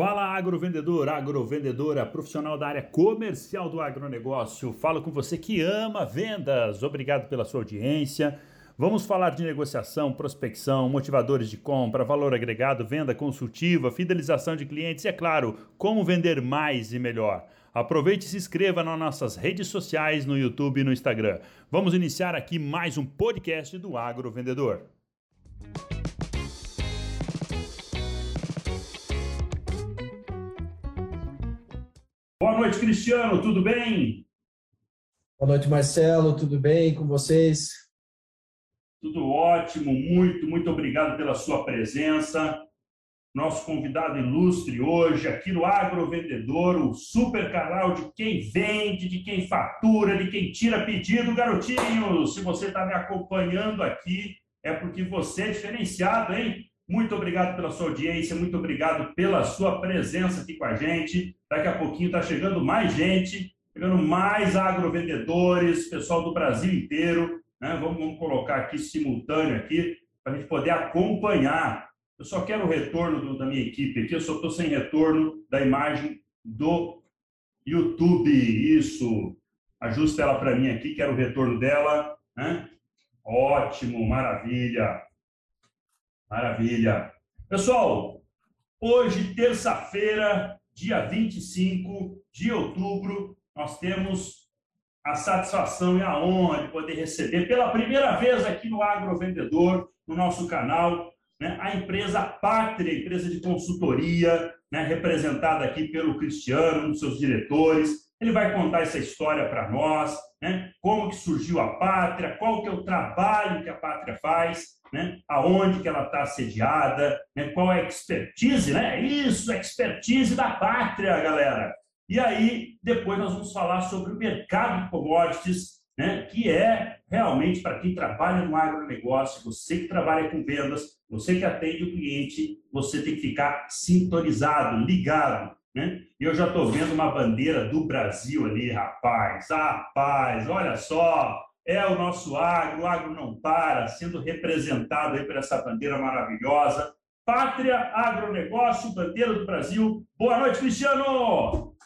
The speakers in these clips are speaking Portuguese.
Fala agrovendedor, agrovendedora, profissional da área comercial do agronegócio. Falo com você que ama vendas. Obrigado pela sua audiência. Vamos falar de negociação, prospecção, motivadores de compra, valor agregado, venda consultiva, fidelização de clientes e, é claro, como vender mais e melhor. Aproveite e se inscreva nas nossas redes sociais, no YouTube e no Instagram. Vamos iniciar aqui mais um podcast do Agrovendedor. Boa noite, Cristiano, tudo bem? Boa noite, Marcelo, tudo bem com vocês? Tudo ótimo, muito, muito obrigado pela sua presença. Nosso convidado ilustre hoje aqui no Agro Vendedor, o super canal de quem vende, de quem fatura, de quem tira pedido, garotinho. Se você está me acompanhando aqui, é porque você é diferenciado, hein? Muito obrigado pela sua audiência, muito obrigado pela sua presença aqui com a gente. Daqui a pouquinho está chegando mais gente, chegando mais agrovendedores, pessoal do Brasil inteiro. Né? Vamos, vamos colocar aqui simultâneo aqui para a gente poder acompanhar. Eu só quero o retorno do, da minha equipe aqui, eu só estou sem retorno da imagem do YouTube. Isso. Ajusta ela para mim aqui, quero o retorno dela. Né? Ótimo, maravilha. Maravilha. Pessoal, hoje, terça-feira, dia 25 de outubro, nós temos a satisfação e a honra de poder receber pela primeira vez aqui no Agrovendedor, no nosso canal, né, a empresa Pátria, empresa de consultoria, né, representada aqui pelo Cristiano, um dos seus diretores. Ele vai contar essa história para nós, né, como que surgiu a Pátria, qual que é o trabalho que a Pátria faz, né? aonde que ela está sediada, né? qual é a expertise, né? Isso, expertise da pátria, galera. E aí, depois nós vamos falar sobre o mercado de commodities, né? que é realmente para quem trabalha no agronegócio, você que trabalha com vendas, você que atende o cliente, você tem que ficar sintonizado, ligado. Né? E eu já estou vendo uma bandeira do Brasil ali, rapaz. Rapaz, olha só, é o nosso agro, o agro não para, sendo representado aí por essa bandeira maravilhosa. Pátria Agronegócio, bandeira do Brasil. Boa noite, Cristiano!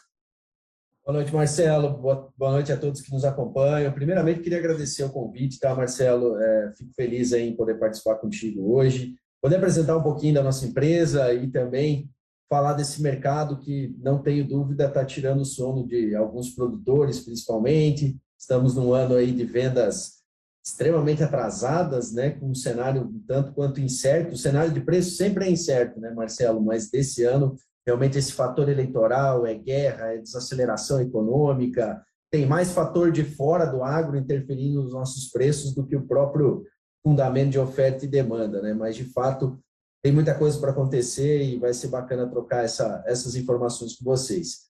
Boa noite, Marcelo. Boa, noite a todos que nos acompanham. Primeiramente, queria agradecer o convite, tá, Marcelo? É, fico feliz em poder participar contigo hoje, poder apresentar um pouquinho da nossa empresa e também falar desse mercado que, não tenho dúvida, está tirando o sono de alguns produtores, principalmente, Estamos num ano aí de vendas extremamente atrasadas, né, com um cenário tanto quanto incerto. O cenário de preço sempre é incerto, né, Marcelo? Mas desse ano, realmente esse fator eleitoral, é guerra, é desaceleração econômica, tem mais fator de fora do agro interferindo nos nossos preços do que o próprio fundamento de oferta e demanda, né? Mas de fato tem muita coisa para acontecer e vai ser bacana trocar essa, essas informações com vocês.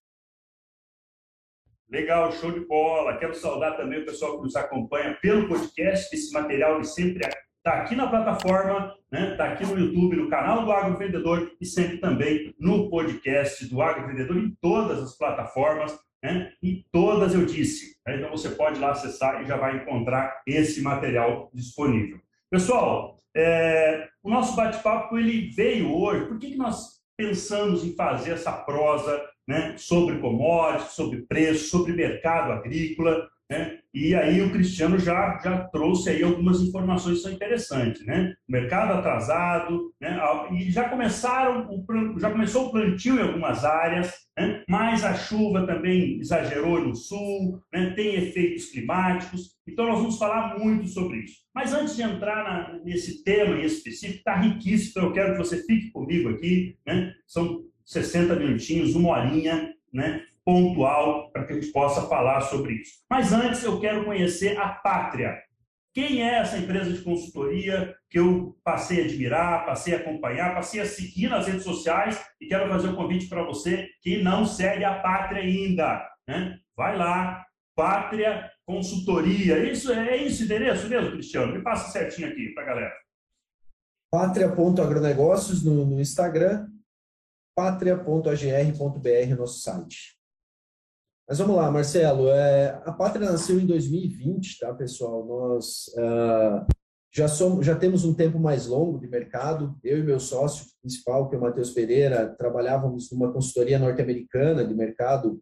Legal, show de bola. Quero saudar também o pessoal que nos acompanha pelo podcast. Esse material ele sempre está aqui na plataforma, está né? Tá aqui no YouTube, no canal do Agrovendedor e sempre também no podcast do Agrovendedor em todas as plataformas. Né? E todas eu disse. Né? Então você pode lá acessar e já vai encontrar esse material disponível. Pessoal, é, o nosso bate-papo ele veio hoje. Por que, que nós pensamos em fazer essa prosa né, sobre commodities, sobre preço, sobre mercado agrícola, né? E aí o Cristiano já, já trouxe aí algumas informações que são interessantes, né? Mercado atrasado, né? E já começaram, o, já começou o plantio em algumas áreas, né? Mas a chuva também exagerou no sul, né? Tem efeitos climáticos. Então nós vamos falar muito sobre isso. Mas antes de entrar na, nesse tema em específico, está riquíssimo. Então eu quero que você fique comigo aqui, né? São 60 minutinhos, uma horinha, né, pontual, para que a gente possa falar sobre isso. Mas antes eu quero conhecer a Pátria. Quem é essa empresa de consultoria que eu passei a admirar, passei a acompanhar, passei a seguir nas redes sociais e quero fazer um convite para você que não segue a Pátria ainda. Né? Vai lá, Pátria Consultoria. Isso é esse endereço mesmo, Cristiano? Me passa certinho aqui para a galera. Pátria.agronegócios no, no Instagram patria.agr.br, nosso site. Mas vamos lá, Marcelo. É, a Pátria nasceu em 2020, tá, pessoal? Nós uh, já, somos, já temos um tempo mais longo de mercado. Eu e meu sócio principal, que é o Matheus Pereira, trabalhávamos numa consultoria norte-americana de mercado.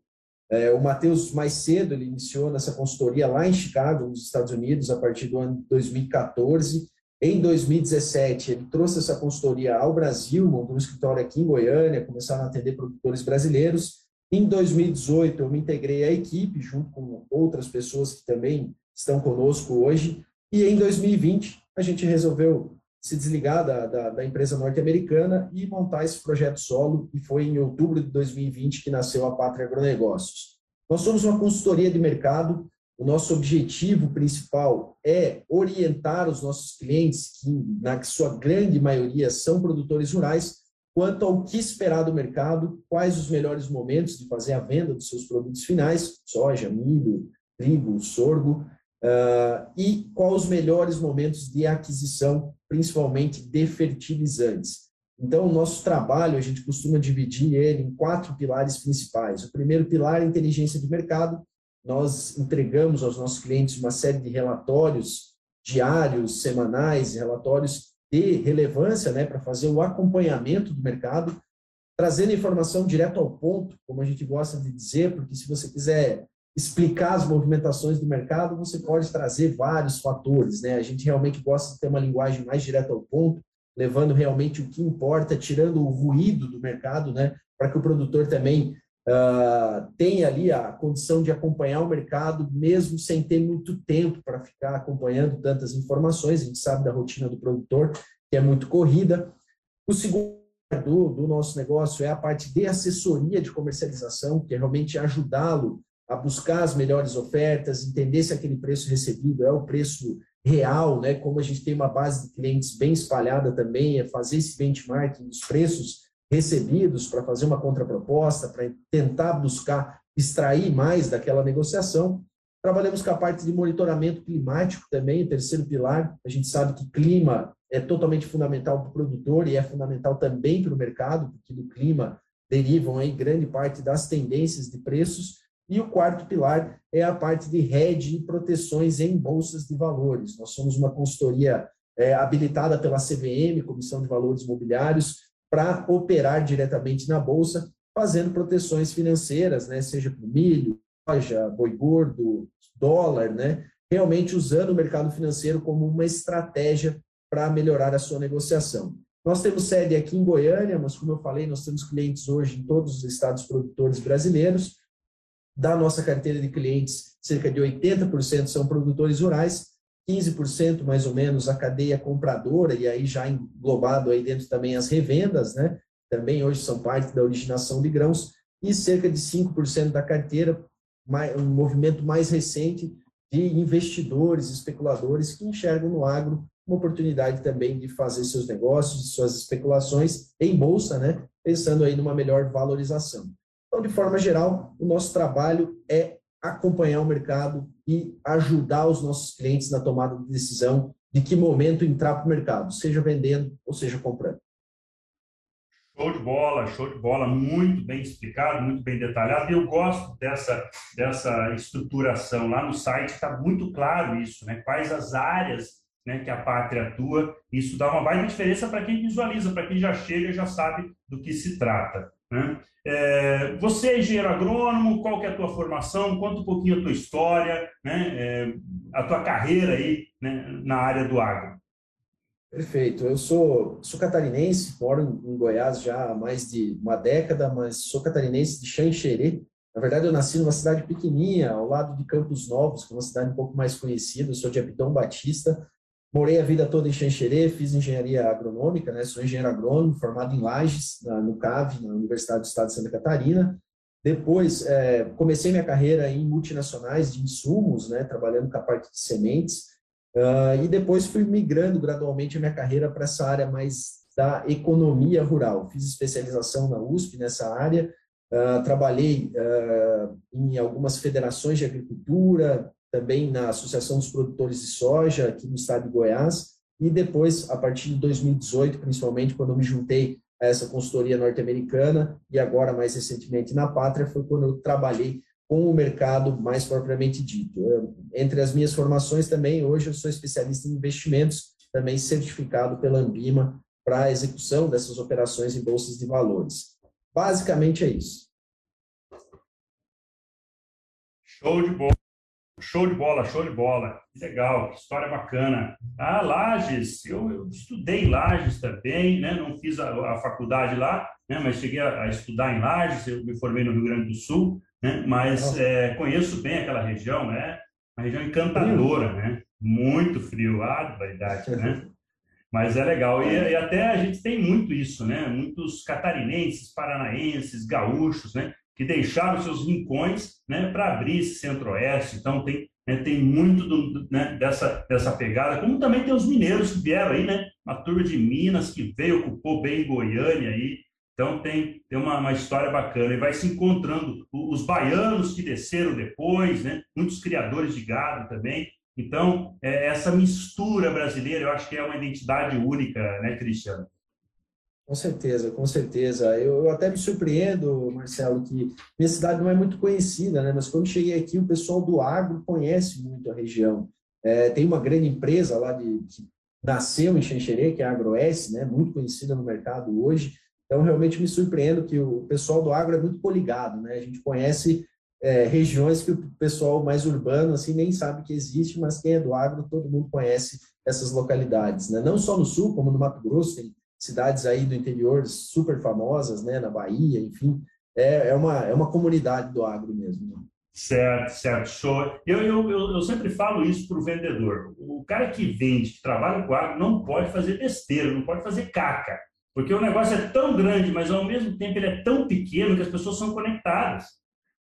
É, o Matheus, mais cedo, ele iniciou nessa consultoria lá em Chicago, nos Estados Unidos, a partir do ano 2014. Em 2017, ele trouxe essa consultoria ao Brasil, montou um escritório aqui em Goiânia, começaram a atender produtores brasileiros. Em 2018, eu me integrei à equipe, junto com outras pessoas que também estão conosco hoje. E em 2020, a gente resolveu se desligar da, da, da empresa norte-americana e montar esse projeto solo, e foi em outubro de 2020 que nasceu a Pátria Agronegócios. Nós somos uma consultoria de mercado, o nosso objetivo principal é orientar os nossos clientes, que na sua grande maioria são produtores rurais, quanto ao que esperar do mercado, quais os melhores momentos de fazer a venda dos seus produtos finais, soja, milho, trigo, sorgo, uh, e quais os melhores momentos de aquisição, principalmente de fertilizantes. Então, o nosso trabalho, a gente costuma dividir ele em quatro pilares principais. O primeiro pilar é inteligência de mercado. Nós entregamos aos nossos clientes uma série de relatórios diários, semanais, relatórios de relevância né, para fazer o acompanhamento do mercado, trazendo informação direto ao ponto, como a gente gosta de dizer, porque se você quiser explicar as movimentações do mercado, você pode trazer vários fatores, né? A gente realmente gosta de ter uma linguagem mais direta ao ponto, levando realmente o que importa, tirando o ruído do mercado, né? Para que o produtor também uh, tenha ali a condição de acompanhar o mercado, mesmo sem ter muito tempo para ficar acompanhando tantas informações. A gente sabe da rotina do produtor, que é muito corrida. O segundo do, do nosso negócio é a parte de assessoria de comercialização, que é realmente ajudá-lo a buscar as melhores ofertas, entender se aquele preço recebido é o preço real, né? Como a gente tem uma base de clientes bem espalhada também, é fazer esse benchmarking dos preços recebidos para fazer uma contraproposta, para tentar buscar extrair mais daquela negociação. Trabalhamos com a parte de monitoramento climático também, o terceiro pilar. A gente sabe que clima é totalmente fundamental para o produtor e é fundamental também para o mercado, porque do clima derivam aí grande parte das tendências de preços. E o quarto pilar é a parte de hedge e proteções em bolsas de valores. Nós somos uma consultoria é, habilitada pela CVM, Comissão de Valores Imobiliários, para operar diretamente na bolsa, fazendo proteções financeiras, né, seja para milho, soja, boi gordo, dólar, né, realmente usando o mercado financeiro como uma estratégia para melhorar a sua negociação. Nós temos sede aqui em Goiânia, mas como eu falei, nós temos clientes hoje em todos os estados produtores brasileiros. Da nossa carteira de clientes, cerca de 80% são produtores rurais, 15% mais ou menos a cadeia compradora, e aí já englobado aí dentro também as revendas, né? Também hoje são parte da originação de grãos, e cerca de 5% da carteira, um movimento mais recente de investidores, especuladores que enxergam no agro uma oportunidade também de fazer seus negócios, suas especulações em bolsa, né? Pensando aí numa melhor valorização. Então, de forma geral, o nosso trabalho é acompanhar o mercado e ajudar os nossos clientes na tomada de decisão de que momento entrar para o mercado, seja vendendo ou seja comprando. Show de bola, show de bola, muito bem explicado, muito bem detalhado. E eu gosto dessa, dessa estruturação. Lá no site está muito claro isso, né? Quais as áreas né, que a pátria atua. Isso dá uma baita diferença para quem visualiza, para quem já chega e já sabe do que se trata. Né? É, você é engenheiro agrônomo, qual que é a tua formação? Conta um pouquinho a tua história, né? É, a tua carreira aí né, na área do agro. Perfeito. Eu sou, sou catarinense, moro em, Goiás já há mais de uma década, mas sou catarinense de Xanxerê. Na verdade, eu nasci numa cidade pequenininha, ao lado de Campos Novos, que é uma cidade um pouco mais conhecida. Eu sou de Abidão Batista, Morei a vida toda em Xanxerê, fiz engenharia agronômica, né? sou engenheiro agrônomo, formado em Lages, na, no CAV, na Universidade do Estado de Santa Catarina. Depois, é, comecei minha carreira em multinacionais de insumos, né? trabalhando com a parte de sementes, uh, e depois fui migrando gradualmente a minha carreira para essa área mais da economia rural. Fiz especialização na USP nessa área, uh, trabalhei uh, em algumas federações de agricultura, também na Associação dos Produtores de Soja, aqui no estado de Goiás, e depois, a partir de 2018, principalmente, quando eu me juntei a essa consultoria norte-americana, e agora, mais recentemente, na Pátria, foi quando eu trabalhei com o mercado mais propriamente dito. Eu, entre as minhas formações também, hoje eu sou especialista em investimentos, também certificado pela Ambima para a execução dessas operações em bolsas de valores. Basicamente é isso. Show de bola. Show de bola, show de bola. Legal, história bacana. Ah, Lages, eu, eu estudei em Lages também, né? não fiz a, a faculdade lá, né? mas cheguei a, a, estudar em Lages, eu me formei no Rio Grande do Sul, né? mas é, conheço bem aquela região, né? uma região encantadora, né? muito frio, ah, verdade, né? Mas é legal. E, e, até a gente tem muito isso, né? Muitos catarinenses, paranaenses, gaúchos, né? Que deixaram seus rincões né, para abrir esse centro-oeste. Então, tem, né, tem muito do, né, dessa, dessa pegada. Como também tem os mineiros que vieram aí, né? Uma turma de Minas que veio, ocupou bem Goiânia aí. Então, tem, tem uma, uma história bacana. E vai se encontrando os baianos que desceram depois, né? Muitos criadores de gado também. Então, é, essa mistura brasileira, eu acho que é uma identidade única, né, Cristiano? Com certeza, com certeza. Eu, eu, até me surpreendo, Marcelo, que minha cidade não é muito conhecida, né? Mas quando cheguei aqui, o pessoal do agro conhece muito a região. É, tem uma grande empresa lá de, que nasceu em Xanxerê, que é a AgroS, né? Muito conhecida no mercado hoje. Então, realmente me surpreendo que o pessoal do agro é muito poligado, né? A gente conhece é, regiões que o pessoal mais urbano assim nem sabe que existe, mas quem é do agro, todo mundo conhece essas localidades, né? Não só no sul, como no Mato Grosso, tem cidades aí do interior super famosas, né? Na Bahia, enfim, é, é uma é uma comunidade do agro mesmo. Né? Certo, certo, show. Eu, eu, eu, sempre falo isso para o vendedor. O cara que vende, que trabalha com agro, não pode fazer besteira, não pode fazer caca. Porque o negócio é tão grande, mas ao mesmo tempo ele é tão pequeno que as pessoas são conectadas.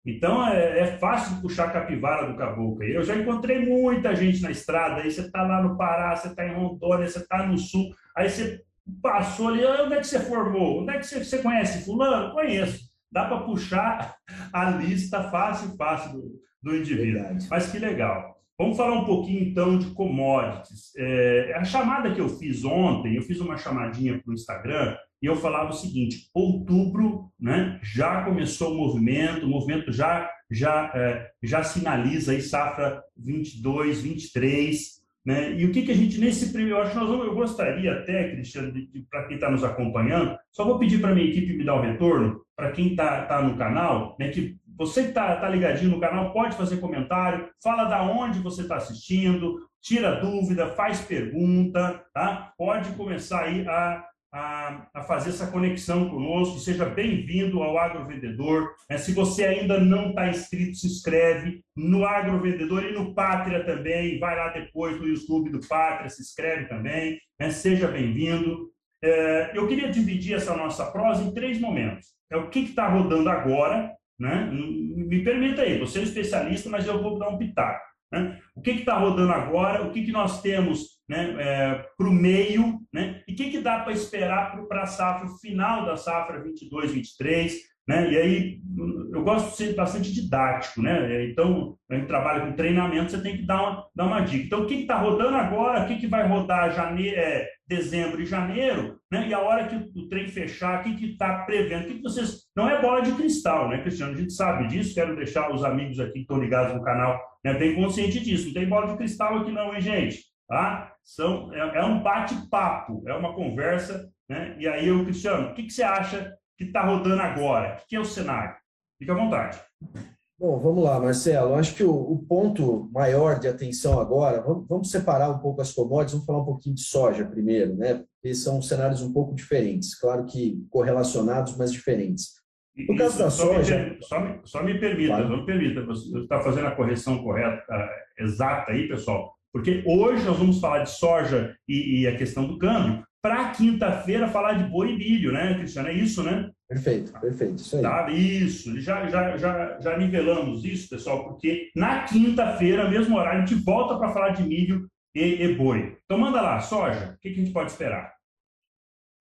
Então é, é, fácil puxar a capivara do caboclo. Eu já encontrei muita gente na estrada. Aí você está lá no Pará, você está em Rondônia, você está no Sul. Aí você passou ali, onde é que você formou? Onde é que você, você conhece fulano? Conheço. Dá para puxar a lista fácil, fácil do, do indivíduo. Verdade. Mas que legal. Vamos falar um pouquinho então de commodities. É, a chamada que eu fiz ontem, eu fiz uma chamadinha para o Instagram e eu falava o seguinte: outubro, né, já começou o movimento, o movimento já já é, já sinaliza aí safra 22, 23, né? E o que que a gente nesse primeiro, eu acho que nós vamos, eu gostaria até, Cristiano, para quem está nos acompanhando, só vou pedir para minha equipe me dar o retorno para quem está tá no canal, né, que você que está tá ligadinho no canal pode fazer comentário, fala da onde você está assistindo, tira dúvida, faz pergunta, tá? Pode começar aí a a, a fazer essa conexão conosco. Seja bem-vindo ao Agrovendedor. É, se você ainda não está inscrito, se inscreve no Agrovendedor e no Pátria também. Vai lá depois no YouTube do Pátria, se inscreve também. É, seja bem-vindo. É, eu queria dividir essa nossa prosa em três momentos. É o que está rodando agora, né? Me permita aí, você é um especialista, mas eu vou dar um pitaco. Né? O que está rodando agora? O que, que nós temos né, é, para o meio? Né? E o que, que dá para esperar para a safra final da safra 22, 23? Né? E aí, eu gosto de ser bastante didático, né? Então, a gente trabalha com treinamento, você tem que dar uma, dar uma dica. Então, o que está rodando agora? O que, que vai rodar janeiro, é, dezembro e janeiro? Né? E a hora que o trem fechar, o que está prevendo? O que, que vocês. Não é bola de cristal, né, Cristiano? A gente sabe disso, quero deixar os amigos aqui que estão ligados no canal né, bem consciente disso. Não tem bola de cristal aqui, não, hein, gente? Tá? São, é, é um bate-papo, é uma conversa. Né? E aí, eu, Cristiano, o que, que você acha que está rodando agora? O que é o cenário? Fica à vontade. Bom, vamos lá, Marcelo. Acho que o, o ponto maior de atenção agora, vamos, vamos, separar um pouco as commodities, vamos falar um pouquinho de soja primeiro, né? Porque são cenários um pouco diferentes, claro que correlacionados, mas diferentes. No caso da só soja. Me, só, me, só me permita, claro. me permita, você está fazendo a correção correta, exata aí, pessoal, porque hoje nós vamos falar de soja e, e a questão do câmbio, para quinta-feira falar de boi e milho, né, Cristiano? É isso, né? Perfeito, perfeito, isso aí. Tá, isso, já, já, já, já nivelamos isso, pessoal, porque na quinta-feira, mesmo horário, a gente volta para falar de milho e, e, boi. Então manda lá, soja, o que, que a gente pode esperar?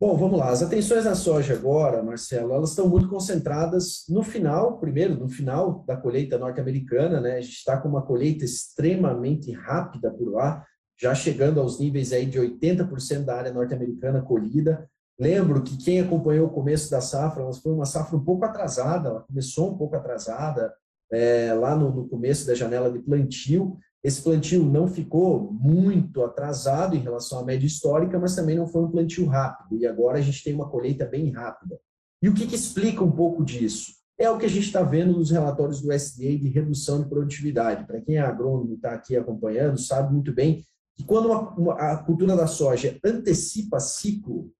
Bom, vamos lá. As atenções na soja agora, Marcelo, elas estão muito concentradas no final, primeiro, no final da colheita norte-americana, né? A gente está com uma colheita extremamente rápida por lá, já chegando aos níveis aí de 80% da área norte-americana colhida. Lembro que quem acompanhou o começo da safra, ela foi uma safra um pouco atrasada, ela começou um pouco atrasada, é, lá no, no, começo da janela de plantio, esse plantio não ficou muito atrasado em relação à média histórica, mas também não foi um plantio rápido, e agora a gente tem uma colheita bem rápida. E o que, que explica um pouco disso? É o que a gente está vendo nos relatórios do SDA de redução de produtividade. Para quem é agrônomo e está aqui acompanhando, sabe muito bem que quando uma, uma, a cultura da soja antecipa ciclo,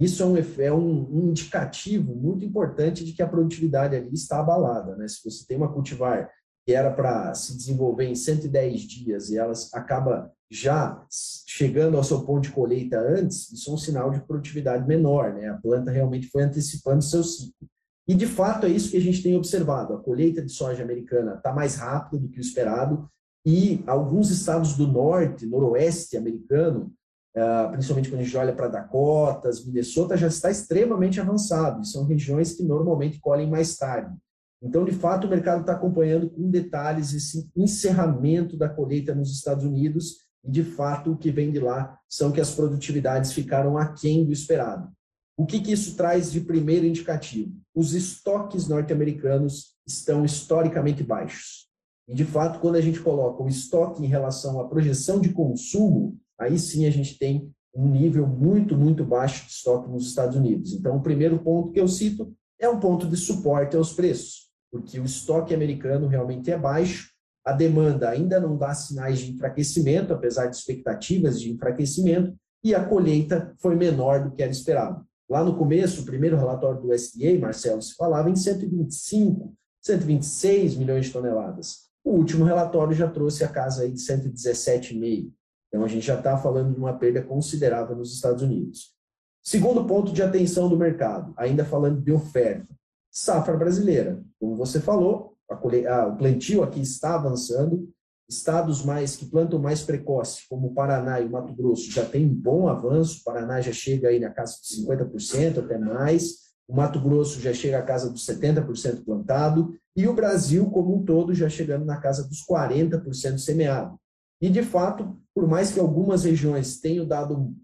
isso é um, é um, indicativo muito importante de que a produtividade ali está abalada. Né? Se você tem uma cultivar que era para se desenvolver em 110 dias e ela acaba já chegando ao seu ponto de colheita antes, isso é um sinal de produtividade menor. Né? A planta realmente foi antecipando seu ciclo. E, de fato, é isso que a gente tem observado. A colheita de soja americana está mais rápida do que o esperado e alguns estados do norte, noroeste americano, ah, principalmente quando a gente olha para Dakotas, Minnesota, já está extremamente avançado. São regiões que normalmente colhem mais tarde. Então, de fato, o mercado está acompanhando com detalhes esse encerramento da colheita nos Estados Unidos e, de fato, o que vem de lá são que as produtividades ficaram aquém do esperado. O que, que isso traz de primeiro indicativo? Os estoques norte-americanos estão historicamente baixos. E, de fato, quando a gente coloca o estoque em relação à projeção de consumo, aí sim a gente tem um nível muito, muito baixo de estoque nos Estados Unidos. Então, o primeiro ponto que eu cito é um ponto de suporte aos preços, porque o estoque americano realmente é baixo, a demanda ainda não dá sinais de enfraquecimento, apesar de expectativas de enfraquecimento, e a colheita foi menor do que era esperado. Lá no começo, o primeiro relatório do USDA, Marcelo, se falava em 125, 126 milhões de toneladas. O último relatório já trouxe a casa aí de 117,5. Então, a gente já está falando de uma perda considerável nos Estados Unidos. Segundo ponto de atenção do mercado, ainda falando de oferta. Safra brasileira. Como você falou, o plantio aqui está avançando, Estados mais que plantam mais precoce, como o Paraná e o Mato Grosso, já tem um bom avanço. O Paraná já chega aí na casa de 50%, até mais. O Mato Grosso já chega à casa dos 70% plantado. E o Brasil, como um todo, já chegando na casa dos 40% semeado. E, de fato, por mais que algumas regiões tenham dado um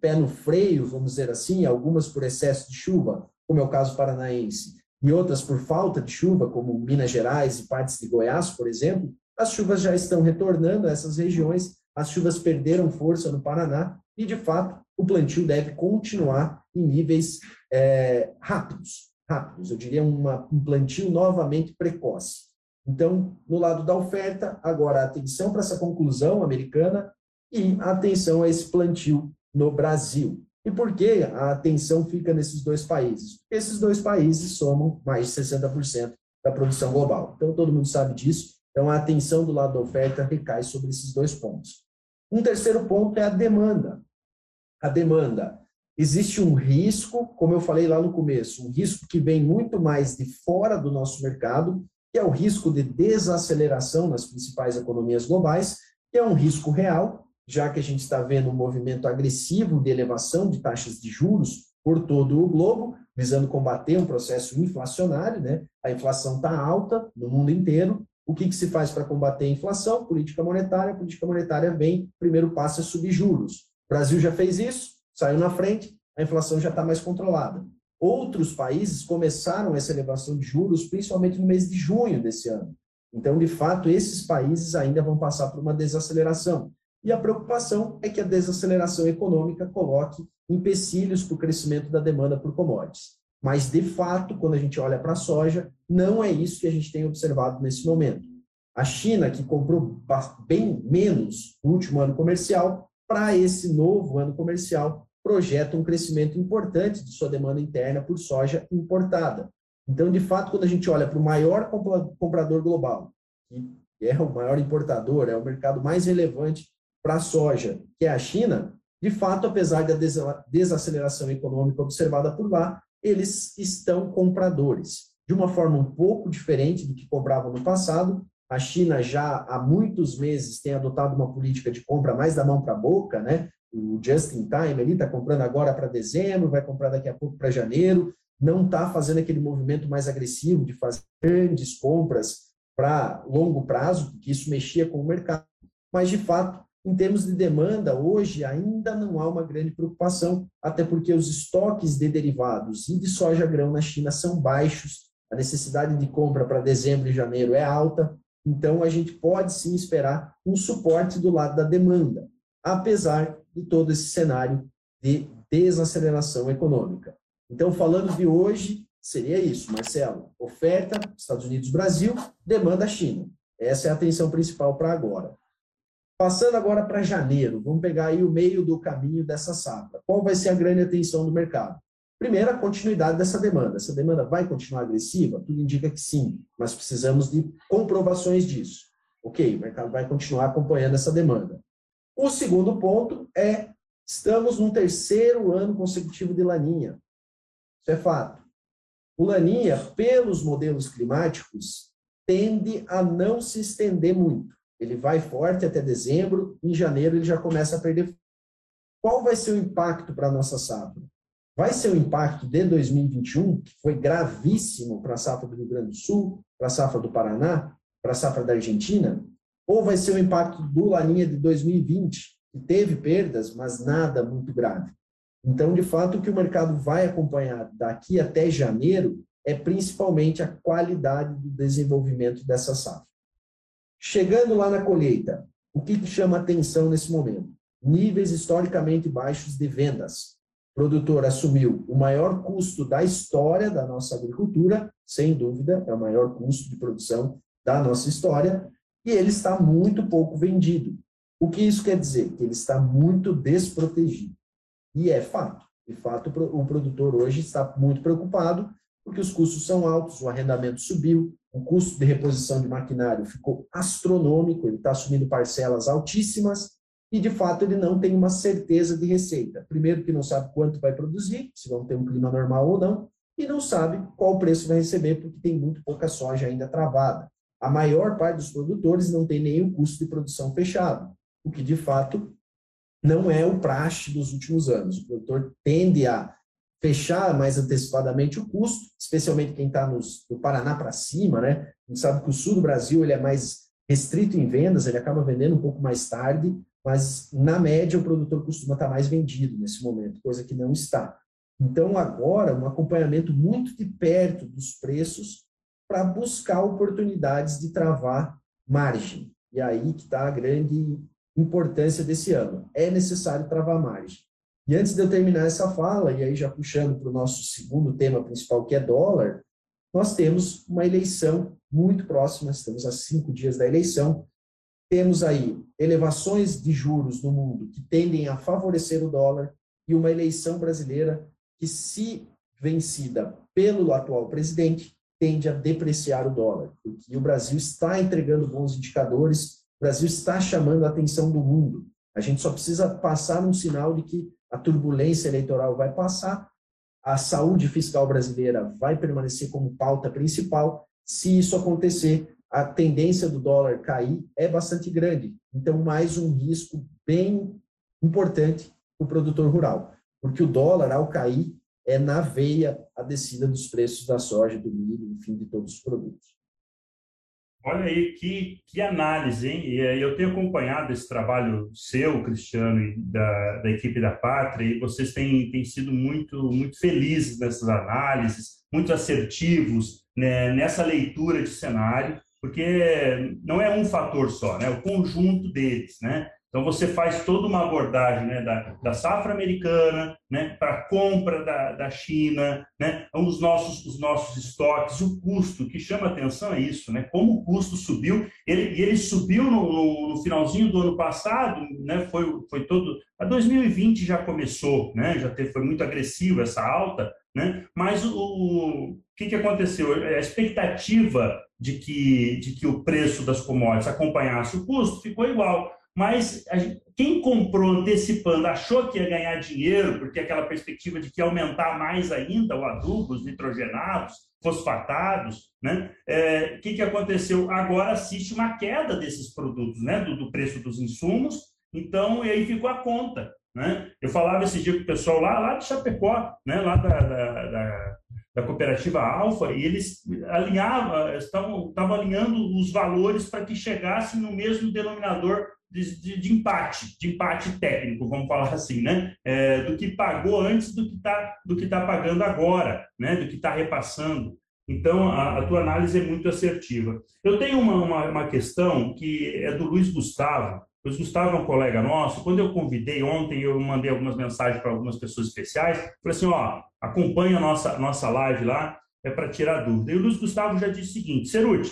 pé no freio, vamos dizer assim, algumas por excesso de chuva, como é o caso paranaense, e outras por falta de chuva, como Minas Gerais e partes de Goiás, por exemplo, as chuvas já estão retornando a essas regiões, as chuvas perderam força no Paraná e, de fato, o plantio deve continuar em níveis é, rápidos, rápidos, eu diria uma, um plantio novamente precoce. Então, no lado da oferta, agora atenção para essa conclusão americana e atenção a esse plantio no Brasil. E por que a atenção fica nesses dois países? Esses dois países somam mais de 60% da produção global. Então, todo mundo sabe disso. Então, a atenção do lado da oferta recai sobre esses dois pontos. Um terceiro ponto é a demanda. A demanda. Existe um risco, como eu falei lá no começo, um risco que vem muito mais de fora do nosso mercado, que é o risco de desaceleração nas principais economias globais, que é um risco real, já que a gente está vendo um movimento agressivo de elevação de taxas de juros por todo o globo, visando combater um processo inflacionário, né? A inflação está alta no mundo inteiro, o que, que se faz para combater a inflação? Política monetária. A política monetária vem, primeiro passo é subir juros. O Brasil já fez isso, saiu na frente, a inflação já está mais controlada. Outros países começaram essa elevação de juros, principalmente no mês de junho desse ano. Então, de fato, esses países ainda vão passar por uma desaceleração. E a preocupação é que a desaceleração econômica coloque empecilhos para o crescimento da demanda por commodities. Mas, de fato, quando a gente olha para a soja, não é isso que a gente tem observado nesse momento. A China, que comprou bem menos no último ano comercial, para esse novo ano comercial, projeta um crescimento importante de sua demanda interna por soja importada. Então, de fato, quando a gente olha para o maior comprador global, que é o maior importador, é o mercado mais relevante para a soja, que é a China, de fato, apesar da desaceleração econômica observada por lá, eles estão compradores. De uma forma um pouco diferente do que compravam no passado, a China já há muitos meses tem adotado uma política de compra mais da mão para a boca, né? O just in time ele está comprando agora para dezembro, vai comprar daqui a pouco para janeiro, não está fazendo aquele movimento mais agressivo de fazer grandes compras para longo prazo, porque isso mexia com o mercado. Mas, de fato, em termos de demanda, hoje ainda não há uma grande preocupação, até porque os estoques de derivados e de soja grão na China são baixos, a necessidade de compra para dezembro e janeiro é alta, Então, a gente pode sim esperar um suporte do lado da demanda, apesar de todo esse cenário de desaceleração econômica. Então, falando de hoje, seria isso, Marcelo. Oferta, Estados Unidos, Brasil, demanda China. Essa é a atenção principal para agora. Passando agora para janeiro, vamos pegar aí o meio do caminho dessa safra. Qual vai ser a grande atenção do mercado? Primeiro, a continuidade dessa demanda. Essa demanda vai continuar agressiva? Tudo indica que sim, mas precisamos de comprovações disso. Ok, o mercado vai continuar acompanhando essa demanda. O segundo ponto é, estamos num terceiro ano consecutivo de laninha. Isso é fato. O laninha, pelos modelos climáticos, tende a não se estender muito. Ele vai forte até dezembro, em janeiro ele já começa a perder. Qual vai ser o impacto para a nossa safra? Vai ser o impacto de 2021, que foi gravíssimo para a safra do Rio Grande do Sul, para a safra do Paraná, para a safra da Argentina? Ou vai ser o impacto do Laninha de 2020, que teve perdas, mas nada muito grave? Então, de fato, o que o mercado vai acompanhar daqui até janeiro é principalmente a qualidade do desenvolvimento dessa safra. Chegando lá na colheita, o que chama atenção nesse momento? Níveis historicamente baixos de vendas produtor assumiu o maior custo da história da nossa agricultura, sem dúvida, é o maior custo de produção da nossa história, e ele está muito pouco vendido. O que isso quer dizer? Que ele está muito desprotegido. E é fato. De fato, o produtor hoje está muito preocupado, porque os custos são altos, o arrendamento subiu, o custo de reposição de maquinário ficou astronômico, ele está assumindo parcelas altíssimas, e de fato ele não tem uma certeza de receita. Primeiro que não sabe quanto vai produzir, se vão ter um clima normal ou não, e não sabe qual preço vai receber porque tem muito pouca soja ainda travada. A maior parte dos produtores não tem nenhum custo de produção fechado, o que de fato não é o praxe dos últimos anos. O produtor tende a fechar mais antecipadamente o custo, especialmente quem está no Paraná para cima, né? A gente sabe que o sul do Brasil ele é mais restrito em vendas, ele acaba vendendo um pouco mais tarde, mas na média o produtor costuma estar mais vendido nesse momento, coisa que não está. Então, agora, um acompanhamento muito de perto dos preços para buscar oportunidades de travar margem. E aí que está a grande importância desse ano. É necessário travar margem. E antes de eu terminar essa fala, e aí já puxando para o nosso segundo tema principal, que é dólar, nós temos uma eleição muito próxima, estamos a cinco dias da eleição, temos aí elevações de juros no mundo que tendem a favorecer o dólar e uma eleição brasileira que, se vencida pelo atual presidente, tende a depreciar o dólar, porque o Brasil está entregando bons indicadores, o Brasil está chamando a atenção do mundo. A gente só precisa passar um sinal de que a turbulência eleitoral vai passar, a saúde fiscal brasileira vai permanecer como pauta principal. Se isso acontecer, a tendência do dólar cair é bastante grande. Então, mais um risco bem importante para o produtor rural, porque o dólar, ao cair, é na veia a descida dos preços da soja, do milho, enfim, de todos os produtos. Olha aí, que, que análise, hein? E eu tenho acompanhado esse trabalho seu, Cristiano, e da, da equipe da Pátria, e vocês têm, têm sido muito, muito felizes nessas análises, muito assertivos né, nessa leitura de cenário porque não é um fator só, né? O conjunto deles, né? Então você faz toda uma abordagem né, da, da safra americana, né, para compra da, da China, né, os nossos os nossos estoques, o custo que chama atenção é isso, né? Como o custo subiu, ele ele subiu no, no, no finalzinho do ano passado, né? Foi foi todo a 2020 já começou, né? Já teve, foi muito agressivo essa alta, né? Mas o, o que que aconteceu? A expectativa de que, de que o preço das commodities acompanhasse o custo, ficou igual. Mas gente, quem comprou antecipando achou que ia ganhar dinheiro, porque aquela perspectiva de que aumentar mais ainda o adubo, os nitrogenados, fosfatados, né? O é, que, que aconteceu? Agora assiste uma queda desses produtos, né? Do, do preço dos insumos, então, e aí ficou a conta. Né? Eu falava esse dia com o pessoal lá, lá de Chapecó, né? lá da, da, da da cooperativa Alfa e eles alinhavam, estavam, estavam alinhando os valores para que chegassem no mesmo denominador de, de, de, empate, de empate técnico, vamos falar assim, né? É, do que pagou antes do que está do que tá pagando agora, né? Do que está repassando. Então, a, a tua análise é muito assertiva. Eu tenho uma, uma, uma questão que é do Luiz Gustavo. Luiz Gustavo é um colega nosso. Quando eu convidei ontem, eu mandei algumas mensagens para algumas pessoas especiais. Falei assim: ó, acompanha a nossa, nossa live lá, é para tirar dúvida. E o Luiz Gustavo já disse o seguinte: Ceruti,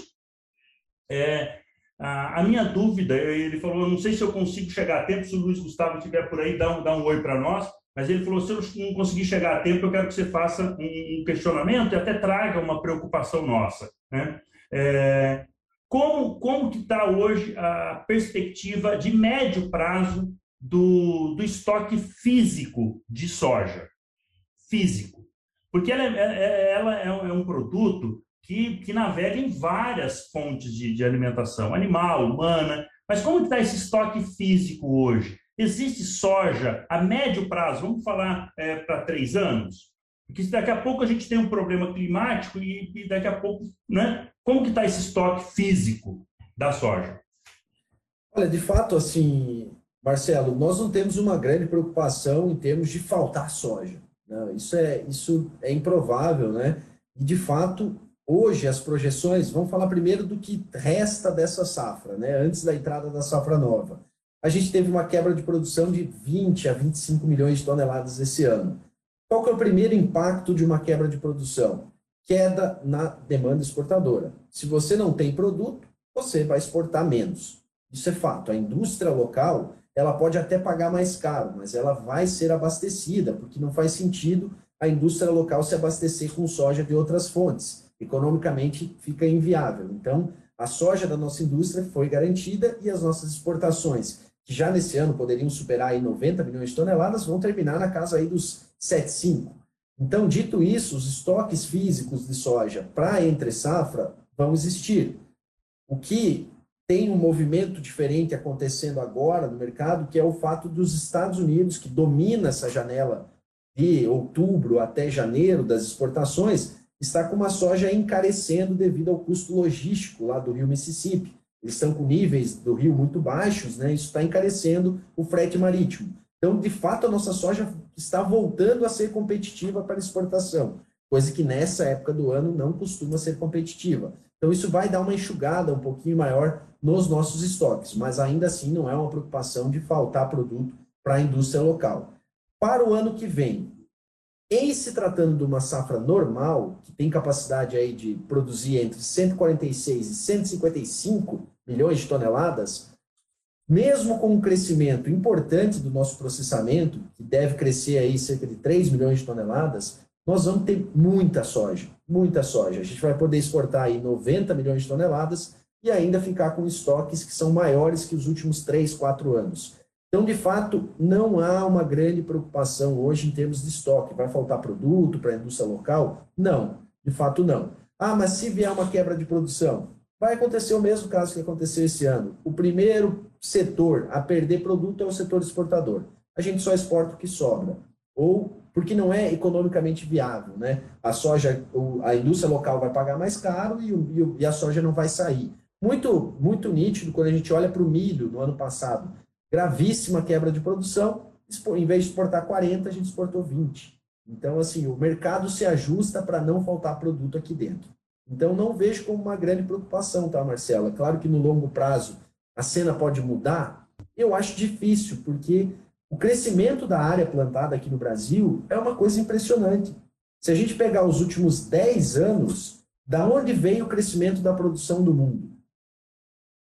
é, a, a, minha dúvida, ele falou: eu não sei se eu consigo chegar a tempo, se o Luiz Gustavo estiver por aí, dá um, dá um oi para nós. Mas ele falou: se eu não conseguir chegar a tempo, eu quero que você faça um questionamento e até traga uma preocupação nossa. Né? É, como como que está hoje a perspectiva de médio prazo do, do estoque físico de soja? Físico. Porque ela é, é, é ela é um produto que, que navega em várias fontes de, de alimentação, animal, humana. Mas como está esse estoque físico hoje? Existe soja a médio prazo, vamos falar é, para três anos? Porque daqui a pouco a gente tem um problema climático e, e daqui a pouco, né? Como que está esse estoque físico da soja? Olha, de fato, assim, Marcelo, nós não temos uma grande preocupação em termos de faltar soja. Não, isso é isso é improvável, né? E de fato, hoje as projeções, vamos falar primeiro do que resta dessa safra, né? Antes da entrada da safra nova a gente teve uma quebra de produção de 20 a 25 milhões de toneladas esse ano. Qual que é o primeiro impacto de uma quebra de produção? Queda na demanda exportadora. Se você não tem produto, você vai exportar menos. Isso é fato. A indústria local, ela pode até pagar mais caro, mas ela vai ser abastecida, porque não faz sentido a indústria local se abastecer com soja de outras fontes. Economicamente fica inviável. Então, a soja da nossa indústria foi garantida e as nossas exportações que já nesse ano poderiam superar aí 90 milhões de toneladas, vão terminar na casa aí dos 7,5. Então, dito isso, os estoques físicos de soja para entre safra vão existir. O que tem um movimento diferente acontecendo agora no mercado, que é o fato dos Estados Unidos, que domina essa janela de outubro até janeiro das exportações, está com uma soja encarecendo devido ao custo logístico lá do rio Mississippi eles estão com níveis do rio muito baixos, né? Isso está encarecendo o frete marítimo. Então, de fato, a nossa soja está voltando a ser competitiva para exportação, coisa que nessa época do ano não costuma ser competitiva. Então, isso vai dar uma enxugada um pouquinho maior nos nossos estoques, mas ainda assim não é uma preocupação de faltar produto para a indústria local. Para o ano que vem, em se tratando de uma safra normal, que tem capacidade aí de produzir entre 146 e 155 milhões de toneladas, mesmo com um crescimento importante do nosso processamento, que deve crescer aí cerca de 3 milhões de toneladas, nós vamos ter muita soja, muita soja. A gente vai poder exportar aí 90 milhões de toneladas e ainda ficar com estoques que são maiores que os últimos 3, 4 anos. Então, de fato, não há uma grande preocupação hoje em termos de estoque. Vai faltar produto para a indústria local? Não, de fato não. Ah, mas se vier uma quebra de produção, vai acontecer o mesmo caso que aconteceu esse ano. O primeiro setor a perder produto é o setor exportador. A gente só exporta o que sobra. Ou porque não é economicamente viável, né? A soja, a indústria local vai pagar mais caro e, a soja não vai sair. Muito, muito nítido quando a gente olha para o milho no ano passado gravíssima quebra de produção, em vez de exportar 40, a gente exportou 20. Então, assim, o mercado se ajusta para não faltar produto aqui dentro. Então, não vejo como uma grande preocupação, tá, Marcela? Claro que no longo prazo a cena pode mudar. Eu acho difícil, porque o crescimento da área plantada aqui no Brasil é uma coisa impressionante. Se a gente pegar os últimos 10 anos, da onde veio o crescimento da produção do mundo?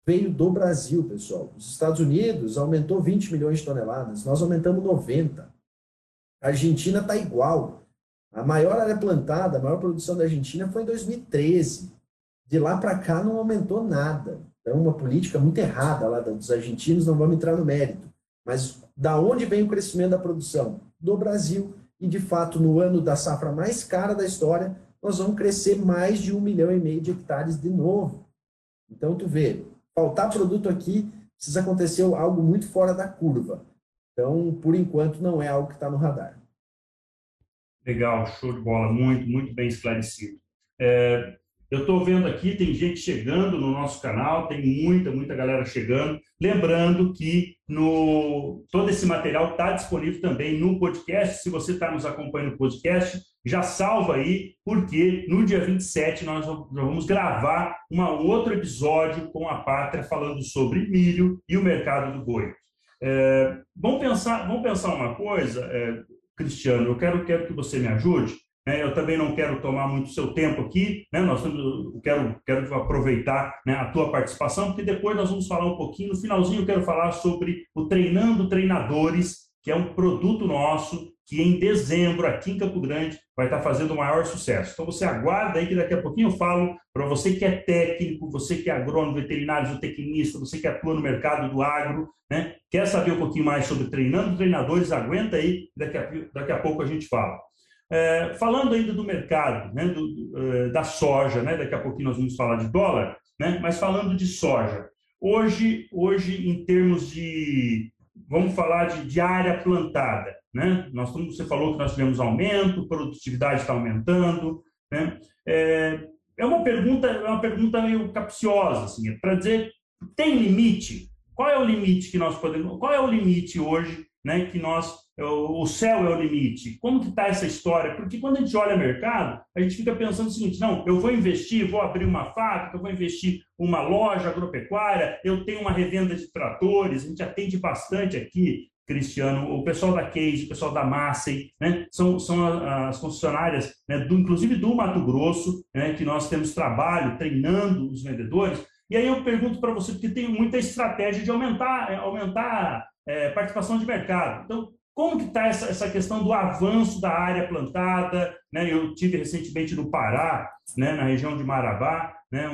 Veio do Brasil, pessoal. Os Estados Unidos aumentou 20 milhões de toneladas, nós aumentamos 90. A Argentina está igual. A maior área plantada, a maior produção da Argentina foi em 2013. De lá para cá não aumentou nada. É uma política muito errada lá dos argentinos, não vamos entrar no mérito. Mas da onde vem o crescimento da produção? Do Brasil. E, de fato, no ano da safra mais cara da história, nós vamos crescer mais de um milhão e meio de hectares de novo. Então, tu vê, faltar produto aqui, precisa acontecer algo muito fora da curva. Então, por enquanto, não é algo que está no radar. Legal, show de bola, muito, muito bem esclarecido. É, Eu estou vendo aqui, tem gente chegando no nosso canal, tem muita, muita galera chegando. Lembrando que no, todo esse material está disponível também no podcast. Se você está nos acompanhando no podcast, já salva aí, porque no dia 27 nós vamos gravar um outro episódio com a Pátria falando sobre milho e o mercado do boi. É, vamos, pensar, vamos pensar uma coisa, é, Cristiano, eu quero, quero que você me ajude. Né? Eu também não quero tomar muito seu tempo aqui, né? Nós temos, quero, quero aproveitar né, a tua participação, porque depois nós vamos falar um pouquinho. No finalzinho, eu quero falar sobre o Treinando Treinadores, que é um produto nosso que em dezembro, aqui em Campo Grande, vai estar fazendo o maior sucesso. Então você aguarda aí que daqui a pouquinho eu falo para você que é técnico, você que é agrônomo, veterinário, zootecnista, você que atua no mercado do agro, né? quer saber um pouquinho mais sobre treinando treinadores, aguenta aí, daqui a, daqui a pouco a gente fala. É, falando ainda do mercado, né, do, uh, da soja, né, daqui a pouquinho nós vamos falar de dólar, né, mas falando de soja, hoje, hoje em termos de, vamos falar de, de área plantada, né, nós, você falou que nós tivemos aumento, produtividade está aumentando, né, é, é uma pergunta, é uma pergunta meio capciosa, assim, é para dizer, tem limite? Qual é o limite que nós podemos, qual é o limite hoje, né, que nós o céu é o limite. Como que está essa história? Porque quando a gente olha mercado, a gente fica pensando o seguinte, não, eu vou investir, vou abrir uma fábrica, vou investir uma loja agropecuária, eu tenho uma revenda de tratores, a gente atende bastante aqui, Cristiano, o pessoal da Case, o pessoal da Massey, né, são, são as concessionárias, né, do, inclusive do Mato Grosso, né, que nós temos trabalho treinando os vendedores, e aí eu pergunto para você, porque tem muita estratégia de aumentar, aumentar é, participação de mercado. Então, como que está essa, essa questão do avanço da área plantada? Né? Eu tive recentemente no Pará, né, na região de Marabá, né,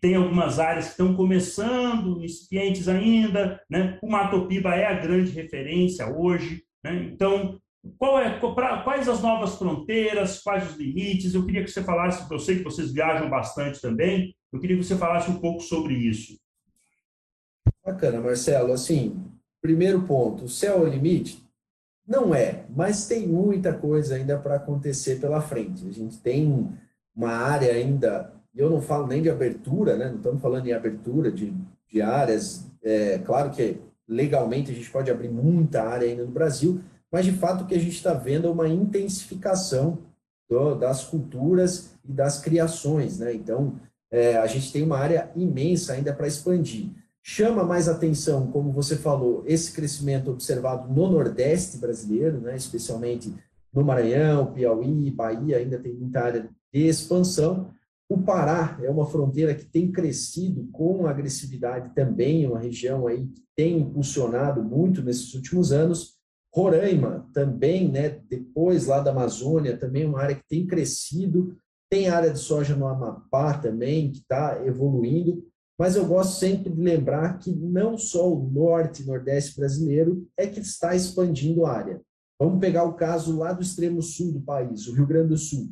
tem algumas áreas que estão começando, incipientes ainda, né? o Matopiba é a grande referência hoje, né? então é, pra, quais as novas fronteiras, quais os limites? Eu queria que você falasse, eu sei que vocês viajam bastante também, eu queria que você falasse um pouco sobre isso. Bacana, Marcelo. Assim, primeiro ponto, o céu é o limite? Não é, mas tem muita coisa ainda para acontecer pela frente. A gente tem uma área ainda, eu não falo nem de abertura, né? não estamos falando em abertura de, de áreas. É, claro que legalmente a gente pode abrir muita área ainda no Brasil, mas de fato o que a gente está vendo é uma intensificação do, das culturas e das criações. Né? Então, é, a gente tem uma área imensa ainda para expandir. Chama mais atenção, como você falou, esse crescimento observado no Nordeste brasileiro, né, especialmente no Maranhão, Piauí, Bahia, ainda tem muita área de expansão. O Pará é uma fronteira que tem crescido com agressividade também, uma região aí que tem impulsionado muito nesses últimos anos. Roraima também, né, depois lá da Amazônia, também uma área que tem crescido. Tem área de soja no Amapá também, que está evoluindo. Mas eu gosto sempre de lembrar que não só o norte e nordeste brasileiro é que está expandindo a área. Vamos pegar o caso lá do extremo sul do país, o Rio Grande do Sul.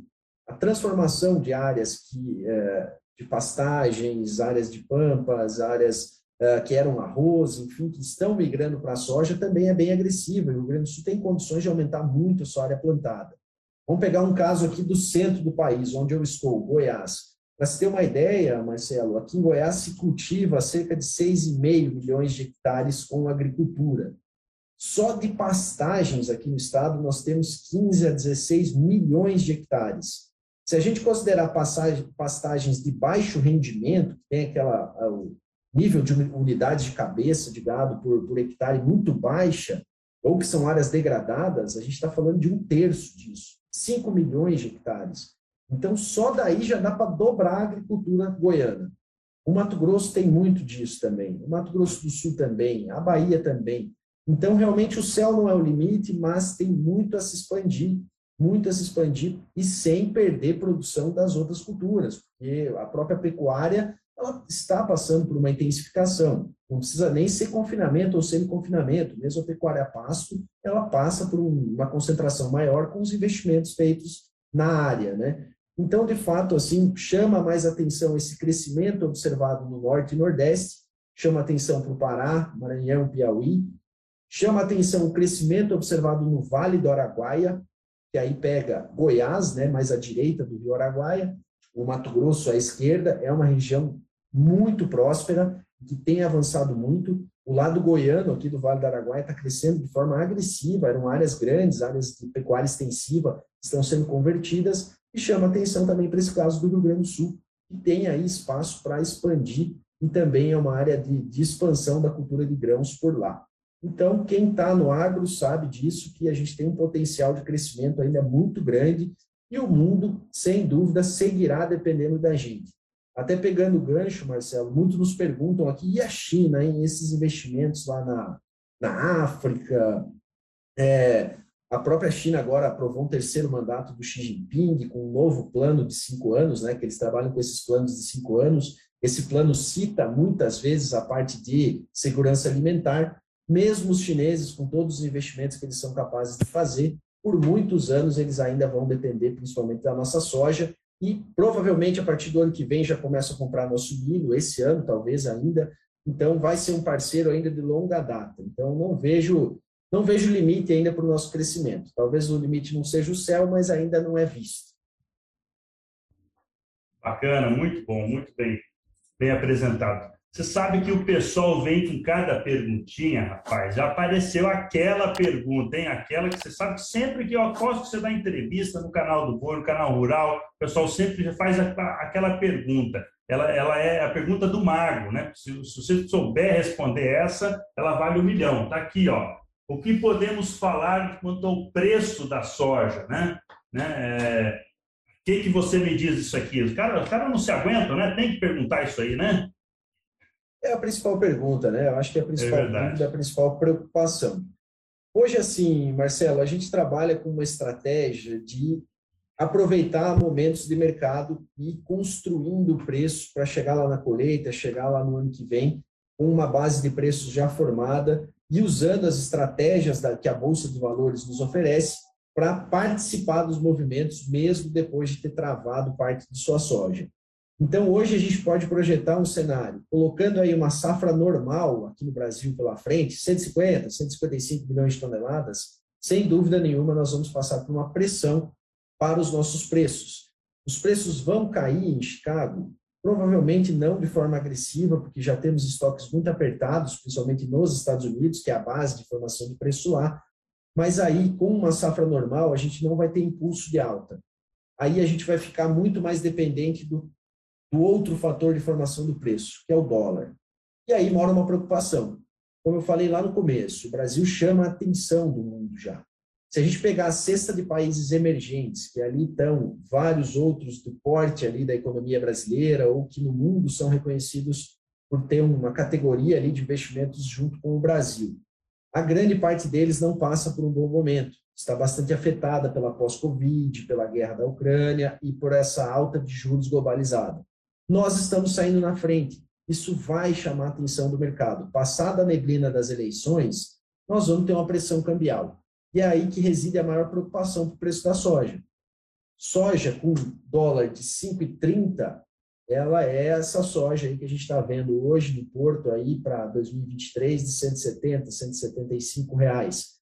A transformação de áreas que, é, de pastagens, áreas de pampas, áreas é, que eram arroz, enfim, que estão migrando para a soja, também é bem agressiva. O Rio Grande do Sul tem condições de aumentar muito a sua área plantada. Vamos pegar um caso aqui do centro do país, onde eu estou, Goiás. Para se ter uma ideia, Marcelo, aqui em Goiás se cultiva cerca de 6,5 milhões de hectares com agricultura. Só de pastagens aqui no estado nós temos 15 a 16 milhões de hectares. Se a gente considerar pastagens de baixo rendimento, que tem aquela o nível de unidade de cabeça de gado por, por hectare muito baixa, ou que são áreas degradadas, a gente está falando de um terço disso, 5 milhões de hectares. Então, só daí já dá para dobrar a agricultura goiana. O Mato Grosso tem muito disso também, o Mato Grosso do Sul também, a Bahia também. Então, realmente, o céu não é o limite, mas tem muito a se expandir, muito a se expandir, e sem perder produção das outras culturas, porque a própria pecuária ela está passando por uma intensificação. Não precisa nem ser confinamento ou semi-confinamento. Mesmo a pecuária pasto, ela passa por uma concentração maior com os investimentos feitos na área, né? Então, de fato, assim, chama mais atenção esse crescimento observado no norte e nordeste, chama atenção para o Pará, Maranhão, Piauí, chama atenção o crescimento observado no Vale do Araguaia, que aí pega Goiás, né, mais à direita do Rio Araguaia, o Mato Grosso à esquerda é uma região muito próspera, que tem avançado muito. O lado goiano, aqui do Vale do Araguaia, está crescendo de forma agressiva, eram áreas grandes, áreas de pecuária extensiva, estão sendo convertidas, e chama atenção também para esse caso do Rio Grande do Sul, que tem aí espaço para expandir, e também é uma área de, de expansão da cultura de grãos por lá. Então, quem está no agro sabe disso, que a gente tem um potencial de crescimento ainda muito grande, e o mundo, sem dúvida, seguirá dependendo da gente. Até pegando o gancho, Marcelo, muitos nos perguntam aqui, e a China, em esses investimentos lá na, na África? É, a própria China agora aprovou um terceiro mandato do Xi Jinping, com um novo plano de cinco anos, né, que eles trabalham com esses planos de cinco anos. Esse plano cita muitas vezes a parte de segurança alimentar, mesmo os chineses, com todos os investimentos que eles são capazes de fazer, por muitos anos eles ainda vão depender principalmente da nossa soja, e provavelmente a partir do ano que vem já começa a comprar nosso milho, esse ano talvez ainda, então vai ser um parceiro ainda de longa data. Então não vejo não vejo limite ainda para o nosso crescimento. Talvez o limite não seja o céu, mas ainda não é visto. Bacana, muito bom, muito bem, bem apresentado. Você sabe que o pessoal vem com cada perguntinha, rapaz. Já apareceu aquela pergunta, hein? Aquela que você sabe que sempre que eu aposto que você dá entrevista no canal do Boi, no canal Rural, o pessoal sempre faz aquela pergunta. Ela, ela é a pergunta do mago, né? Se, se você souber responder essa, ela vale um milhão. Tá aqui, ó. O que podemos falar quanto ao preço da soja, né? né? É... O que, que você me diz isso aqui? Os caras os cara não se aguentam, né? Tem que perguntar isso aí, né? É a principal pergunta, né? Eu acho que é a principal é dúvida, a principal preocupação. Hoje, assim, Marcelo, a gente trabalha com uma estratégia de aproveitar momentos de mercado e construindo o preço para chegar lá na colheita, chegar lá no ano que vem, com uma base de preços já formada e usando as estratégias da, que a Bolsa de Valores nos oferece para participar dos movimentos, mesmo depois de ter travado parte de sua soja. Então, hoje a gente pode projetar um cenário, colocando aí uma safra normal aqui no Brasil pela frente, 150, 155 milhões de toneladas, sem dúvida nenhuma nós vamos passar por uma pressão para os nossos preços. Os preços vão cair em Chicago? Provavelmente não de forma agressiva, porque já temos estoques muito apertados, principalmente nos Estados Unidos, que é a base de formação de preço lá. Mas aí, com uma safra normal, a gente não vai ter impulso de alta. Aí a gente vai ficar muito mais dependente do do outro fator de formação do preço, que é o dólar. E aí mora uma preocupação. Como eu falei lá no começo, o Brasil chama a atenção do mundo já. Se a gente pegar a cesta de países emergentes, que ali estão vários outros do porte ali da economia brasileira ou que no mundo são reconhecidos por ter uma categoria ali de investimentos junto com o Brasil. A grande parte deles não passa por um bom momento. Está bastante afetada pela pós-Covid, pela guerra da Ucrânia e por essa alta de juros globalizada nós estamos saindo na frente. Isso vai chamar a atenção do mercado. Passada a neblina das eleições, nós vamos ter uma pressão cambial. E é aí que reside a maior preocupação para o preço da soja. Soja com dólar de 5,30, ela é essa soja aí que a gente está vendo hoje no Porto aí para 2023 de 170, 175 reais.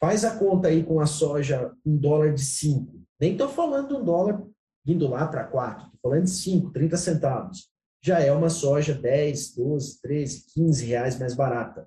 Faz a conta aí com a soja com dólar de 5. Nem estou falando de um dólar indo lá para 4, estou falando de 5, 30 centavos, já é uma soja 10, 12, 13, 15 reais mais barata.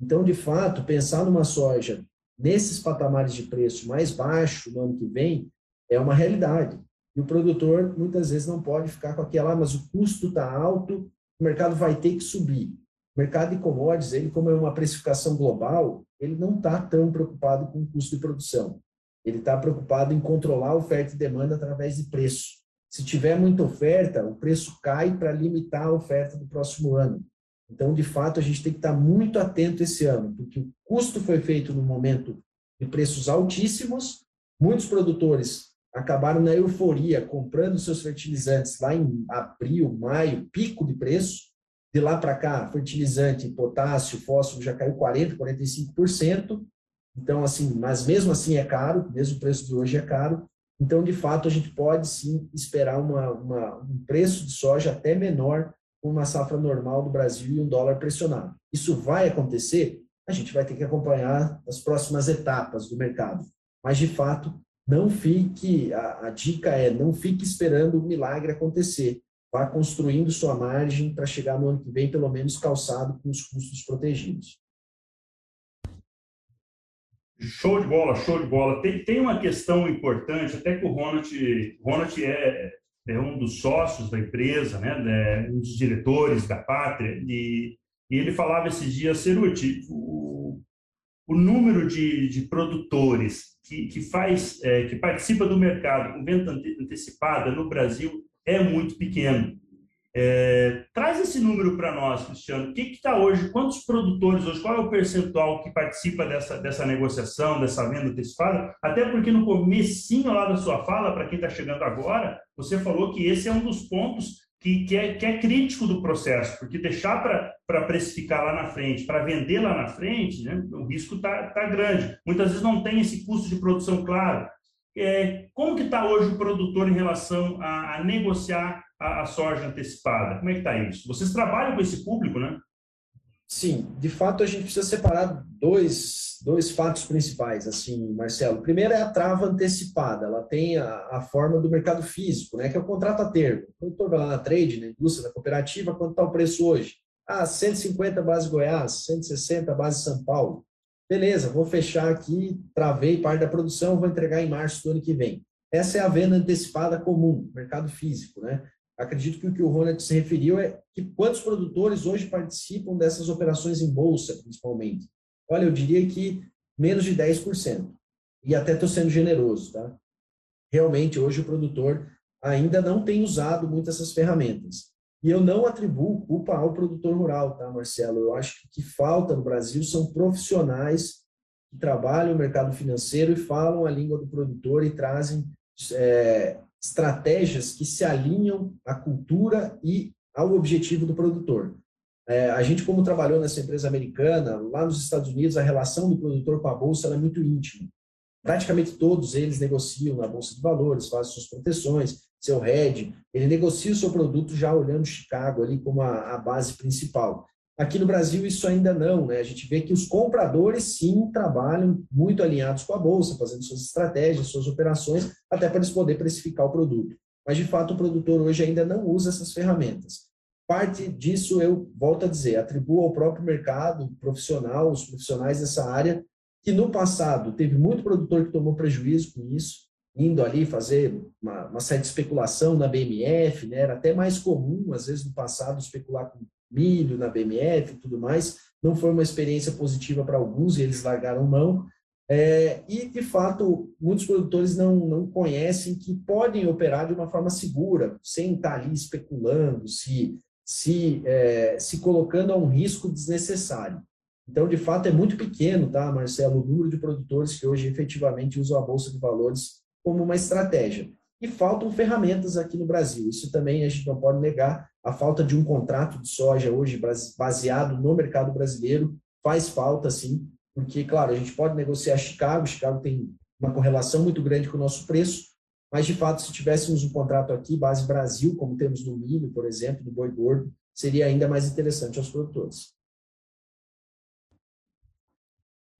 Então, de fato, pensar numa soja nesses patamares de preço mais baixo no ano que vem é uma realidade. E o produtor muitas vezes não pode ficar com aquela, ah, mas o custo está alto, o mercado vai ter que subir. O mercado de commodities, ele como é uma precificação global, ele não está tão preocupado com o custo de produção. Ele está preocupado em controlar a oferta e demanda através de preço. Se tiver muita oferta, o preço cai para limitar a oferta do próximo ano. Então, de fato, a gente tem que estar muito atento esse ano, porque o custo foi feito no momento de preços altíssimos. Muitos produtores acabaram na euforia comprando seus fertilizantes lá em abril, maio, pico de preço. De lá para cá, fertilizante, potássio, fósforo já caiu 40%, 45%. Então, assim, mas mesmo assim é caro, mesmo o preço de hoje é caro. Então, de fato, a gente pode sim esperar uma, uma, um preço de soja até menor uma safra normal do Brasil e um dólar pressionado. Isso vai acontecer? A gente vai ter que acompanhar as próximas etapas do mercado. Mas, de fato, não fique, a, a dica é, não fique esperando o milagre acontecer. Vá construindo sua margem para chegar no ano que vem, pelo menos calçado com os custos protegidos. Show de bola, show de bola. Tem, tem uma questão importante, até que o Ronald, Ronald é, é um dos sócios da empresa, né, é um dos diretores da Pátria, e, e ele falava esses dias, Ceruti, o, o número de, de produtores que, que faz, é, que participa do mercado com venda antecipada no Brasil é muito pequeno. É, esse número para nós, Cristiano. O que está hoje? Quantos produtores hoje? Qual é o percentual que participa dessa, dessa negociação, dessa venda antecipada? Até porque no comecinho lá da sua fala, para quem está chegando agora, você falou que esse é um dos pontos que, que, é, que é crítico do processo, porque deixar para precificar lá na frente, para vender lá na frente, né, o risco está tá grande. Muitas vezes não tem esse custo de produção claro. É, como que está hoje o produtor em relação a, a negociar a, a, soja antecipada? Como é que está isso? Vocês trabalham com esse público, né? Sim, de fato a gente precisa separar dois, dois fatos principais, assim, Marcelo. Primeiro é a trava antecipada, ela tem a, a forma do mercado físico, né, que é o contrato a termo. O produtor vai lá na trade, na indústria, na cooperativa, quanto está o preço hoje? Ah, 150 base Goiás, 160 base São Paulo. Beleza, vou fechar aqui, travei parte da produção, vou entregar em março do ano que vem. Essa é a venda antecipada comum, mercado físico, né? Acredito que o que o Ronald se referiu é que quantos produtores hoje participam dessas operações em bolsa, principalmente. Olha, eu diria que menos de 10%. E até estou sendo generoso, tá? Realmente, hoje o produtor ainda não tem usado muito essas ferramentas. E eu não atribuo culpa ao produtor rural, tá, Marcelo? Eu acho que o que falta no Brasil são profissionais que trabalham no mercado financeiro e falam a língua do produtor e trazem é, estratégias que se alinham à cultura e ao objetivo do produtor. É, a gente, como trabalhou nessa empresa americana, lá nos Estados Unidos, a relação do produtor com a bolsa é muito íntima. Praticamente todos eles negociam na bolsa de valores, fazem suas proteções, seu hedge, ele negocia o seu produto já olhando Chicago ali como a, a base principal. Aqui no Brasil isso ainda não, né? A gente vê que os compradores sim trabalham muito alinhados com a bolsa, fazendo suas estratégias, suas operações, até para eles poderem precificar o produto. Mas de fato o produtor hoje ainda não usa essas ferramentas. Parte disso eu volto a dizer, atribuo ao próprio mercado profissional, os profissionais dessa área, que no passado teve muito produtor que tomou prejuízo com isso, indo ali fazer uma, uma certa especulação na BMF, né? era até mais comum, às vezes, no passado, especular com milho na BMF e tudo mais. Não foi uma experiência positiva para alguns e eles largaram mão. É, e, de fato, muitos produtores não, não conhecem que podem operar de uma forma segura, sem estar ali especulando, se, se, é, se colocando a um risco desnecessário. Então, de fato, é muito pequeno, tá, Marcelo, o número de produtores que hoje efetivamente usam a Bolsa de Valores como uma estratégia. E faltam ferramentas aqui no Brasil. Isso também a gente não pode negar. A falta de um contrato de soja hoje baseado no mercado brasileiro faz falta, sim, porque, claro, a gente pode negociar Chicago, Chicago tem uma correlação muito grande com o nosso preço, mas, de fato, se tivéssemos um contrato aqui, base Brasil, como temos no milho, por exemplo, no boi gordo, seria ainda mais interessante aos produtores.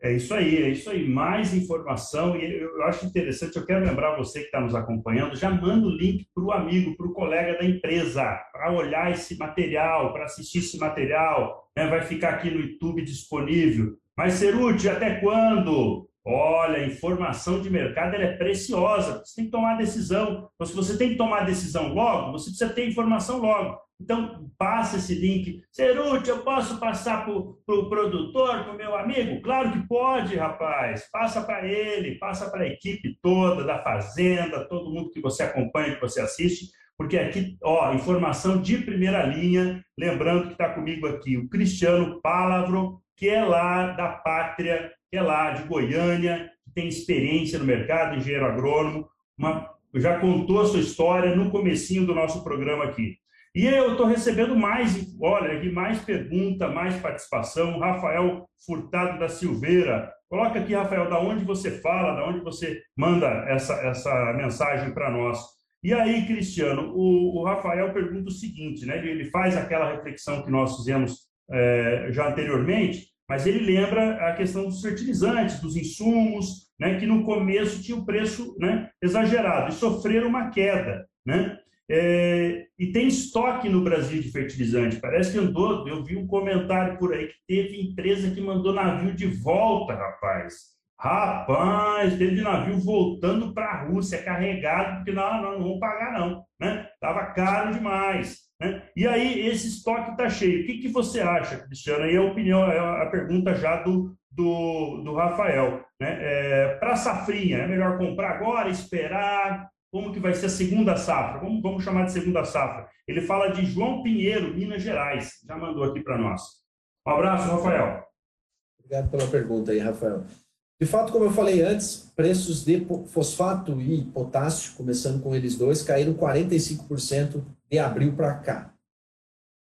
É isso aí, é isso aí. Mais informação, e eu acho interessante, eu quero lembrar você que está nos acompanhando, já manda o link para o amigo, para o colega da empresa, para olhar esse material, para assistir esse material, né? vai ficar aqui no YouTube disponível. Mas, Ceruti, até quando? Olha, informação de mercado é preciosa, você tem que tomar decisão. Então, se você tem que tomar decisão logo, você precisa ter informação logo. Então, passa esse link. Ceruti, eu posso passar para o pro produtor, para o meu amigo? Claro que pode, rapaz. Passa para ele, passa para a equipe toda da Fazenda, todo mundo que você acompanha, que você assiste, porque aqui, ó, informação de primeira linha. Lembrando que está comigo aqui o Cristiano Palavro, que é lá da Pátria, que é lá de Goiânia, que tem experiência no mercado, engenheiro agrônomo, uma, já contou a sua história no comecinho do nosso programa aqui. E eu estou recebendo mais, olha, aqui mais pergunta, mais participação. Rafael Furtado da Silveira. Coloca aqui, Rafael, da onde você fala, da onde você manda essa, essa mensagem para nós. E aí, Cristiano, o, o, Rafael pergunta o seguinte, né? Ele faz aquela reflexão que nós fizemos é, já anteriormente, mas ele lembra a questão dos fertilizantes, dos insumos, né, que no começo tinha o preço né, exagerado e sofreram uma queda. Né? É, e tem estoque no Brasil de fertilizante. Parece que andou, eu vi um comentário por aí que teve empresa que mandou navio de volta, rapaz. Rapaz, teve navio voltando para a Rússia carregado, porque não, não, não vão pagar não, né? Tava caro demais, né? E aí esse estoque está cheio. O que, que você acha, Cristiano? Aí a opinião, é a pergunta já do, do, do Rafael, né? É, para a safrinha, é melhor comprar agora, esperar? Como que vai ser a segunda safra? Vamos, vamos chamar de segunda safra. Ele fala de João Pinheiro, Minas Gerais. Já mandou aqui para nós. Um abraço, Rafael. Obrigado pela pergunta aí, Rafael. De fato, como eu falei antes, preços de fosfato e potássio, começando com eles dois, caíram 45% de abril para cá.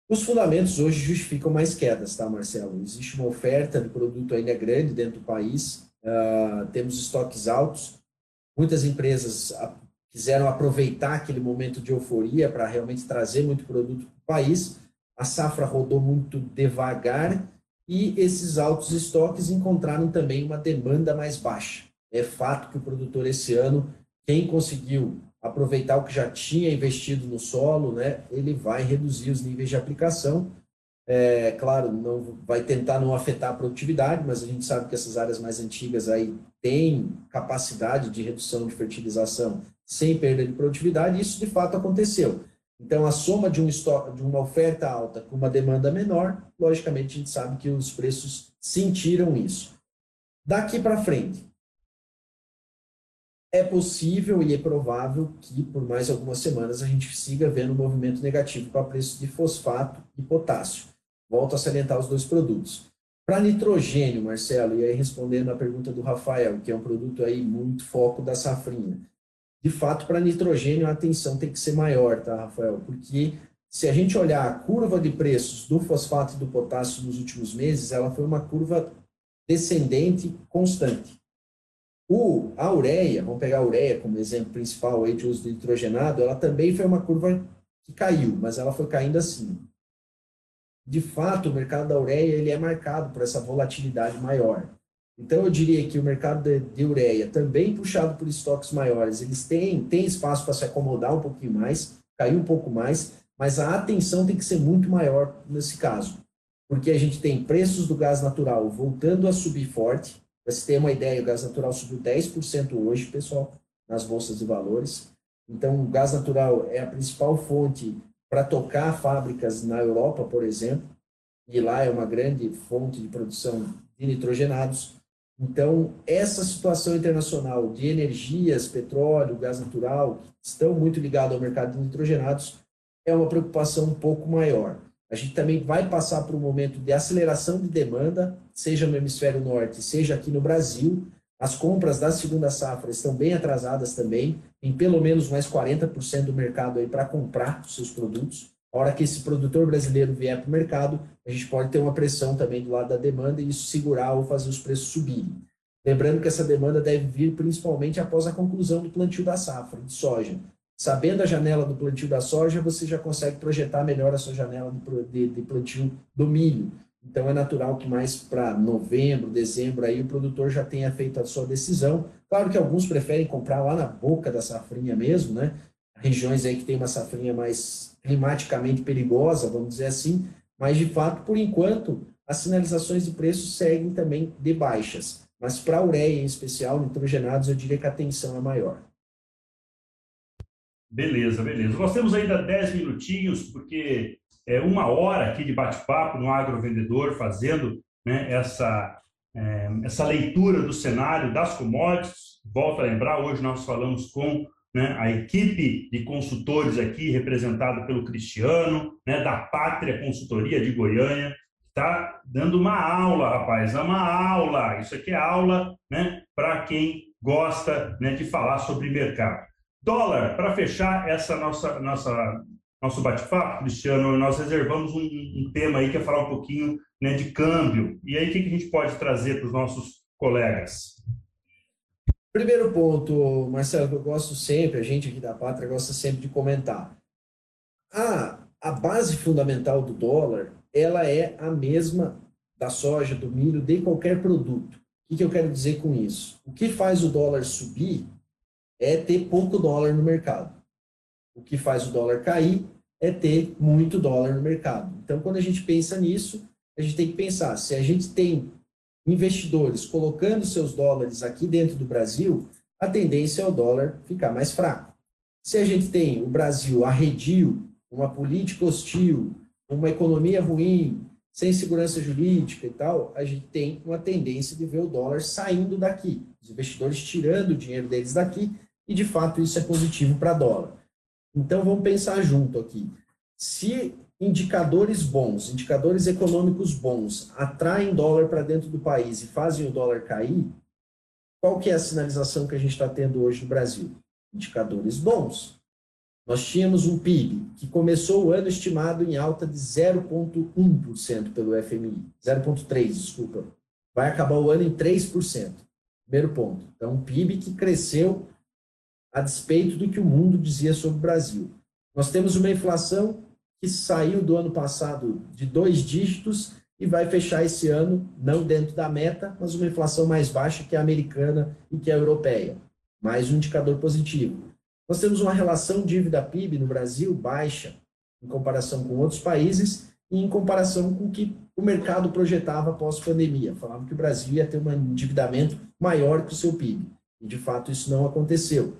Os fundamentos hoje justificam mais quedas, tá, Marcelo? Existe uma oferta de produto ainda grande dentro do país, uh, temos estoques altos, muitas empresas quiseram aproveitar aquele momento de euforia para realmente trazer muito produto para o país, a safra rodou muito devagar e esses altos estoques encontraram também uma demanda mais baixa. É fato que o produtor esse ano, quem conseguiu aproveitar o que já tinha investido no solo, né, ele vai reduzir os níveis de aplicação. É, claro, não vai tentar não afetar a produtividade, mas a gente sabe que essas áreas mais antigas aí têm capacidade de redução de fertilização sem perda de produtividade, e isso de fato aconteceu. Então, a soma de, um estoque, de uma oferta alta com uma demanda menor, logicamente a gente sabe que os preços sentiram isso. Daqui para frente, é possível e é provável que por mais algumas semanas a gente siga vendo um movimento negativo para preços de fosfato e potássio. Volto a salientar os dois produtos. Para nitrogênio, Marcelo, e aí respondendo a pergunta do Rafael, que é um produto aí muito foco da safrinha de fato, para nitrogênio a atenção tem que ser maior, tá, Rafael? Porque se a gente olhar a curva de preços do fosfato e do potássio nos últimos meses, ela foi uma curva descendente constante. O, a ureia, vamos pegar a ureia como exemplo principal aí de uso de nitrogenado, ela também foi uma curva que caiu, mas ela foi caindo assim. De fato, o mercado da ureia ele é marcado por essa volatilidade maior. Então, eu diria que o mercado de, de ureia, também puxado por estoques maiores, eles têm, têm espaço para se acomodar um pouquinho mais, cair um pouco mais, mas a atenção tem que ser muito maior nesse caso, porque a gente tem preços do gás natural voltando a subir forte. Para você ter uma ideia, o gás natural subiu 10% hoje, pessoal, nas bolsas de valores. Então, o gás natural é a principal fonte para tocar fábricas na Europa, por exemplo, e lá é uma grande fonte de produção de nitrogenados. Então, essa situação internacional de energias, petróleo, gás natural, que estão muito ligados ao mercado de nitrogenados, é uma preocupação um pouco maior. A gente também vai passar por um momento de aceleração de demanda, seja no hemisfério norte, seja aqui no Brasil. As compras da segunda safra estão bem atrasadas também, em pelo menos mais 40% do mercado aí para comprar os seus produtos. A hora que esse produtor brasileiro vier para o mercado, a gente pode ter uma pressão também do lado da demanda e isso segurar ou fazer os preços subirem. Lembrando que essa demanda deve vir principalmente após a conclusão do plantio da safra de soja. Sabendo a janela do plantio da soja, você já consegue projetar melhor a sua janela de, de plantio do milho. Então é natural que mais para novembro, dezembro, aí o produtor já tenha feito a sua decisão. Claro que alguns preferem comprar lá na boca da safrinha mesmo, né? Regiões aí que tem uma safrinha mais climaticamente perigosa, vamos dizer assim, mas de fato, por enquanto, as sinalizações de preço seguem também de baixas. Mas para a ureia em especial, nitrogenados, eu diria que a tensão é maior. Beleza, beleza. Nós temos ainda 10 minutinhos, porque é uma hora aqui de bate-papo no agrovendedor, fazendo né, essa, é, essa leitura do cenário das commodities. Volto a lembrar, hoje nós falamos com né, a equipe de consultores aqui, representada pelo Cristiano, né, da Pátria Consultoria de Goiânia, está dando uma aula, rapaz, é uma aula. Isso aqui é aula né, para quem gosta né, de falar sobre mercado. Dólar, para fechar essa nossa, nossa nosso bate-papo, Cristiano, nós reservamos um, um, tema aí que é falar um pouquinho né, de câmbio. E aí, o que, que a gente pode trazer para os nossos colegas? Primeiro ponto, Marcelo, que eu gosto sempre, a gente aqui da Pátria gosta sempre de comentar. A, a base fundamental do dólar, ela é a mesma da soja, do milho, de qualquer produto. O que, eu quero dizer com isso? O que faz o dólar subir é ter pouco dólar no mercado. O que faz o dólar cair é ter muito dólar no mercado. Então, quando a gente pensa nisso, a gente tem que pensar, se a gente tem investidores colocando seus dólares aqui dentro do Brasil, a tendência é o dólar ficar mais fraco. Se a gente tem o Brasil arredio, uma política hostil, uma economia ruim, sem segurança jurídica e tal, a gente tem uma tendência de ver o dólar saindo daqui, os investidores tirando o dinheiro deles daqui, e de fato isso é positivo para dólar. Então vamos pensar junto aqui. Se indicadores bons, indicadores econômicos bons, atraem dólar para dentro do país e fazem o dólar cair, qual que é a sinalização que a gente está tendo hoje no Brasil? Indicadores bons. Nós tínhamos um PIB que começou o ano estimado em alta de 0,1% pelo FMI, 0,3%, desculpa. Vai acabar o ano em 3%. Primeiro ponto. Então, um PIB que cresceu a despeito do que o mundo dizia sobre o Brasil. Nós temos uma inflação que saiu do ano passado de dois dígitos e vai fechar esse ano não dentro da meta, mas uma inflação mais baixa que a americana e que a europeia. Mais um indicador positivo. Nós temos uma relação dívida-PIB no Brasil baixa em comparação com outros países e em comparação com o que o mercado projetava pós-pandemia. Falava que o Brasil ia ter um endividamento maior que o seu PIB. E, de fato, isso não aconteceu.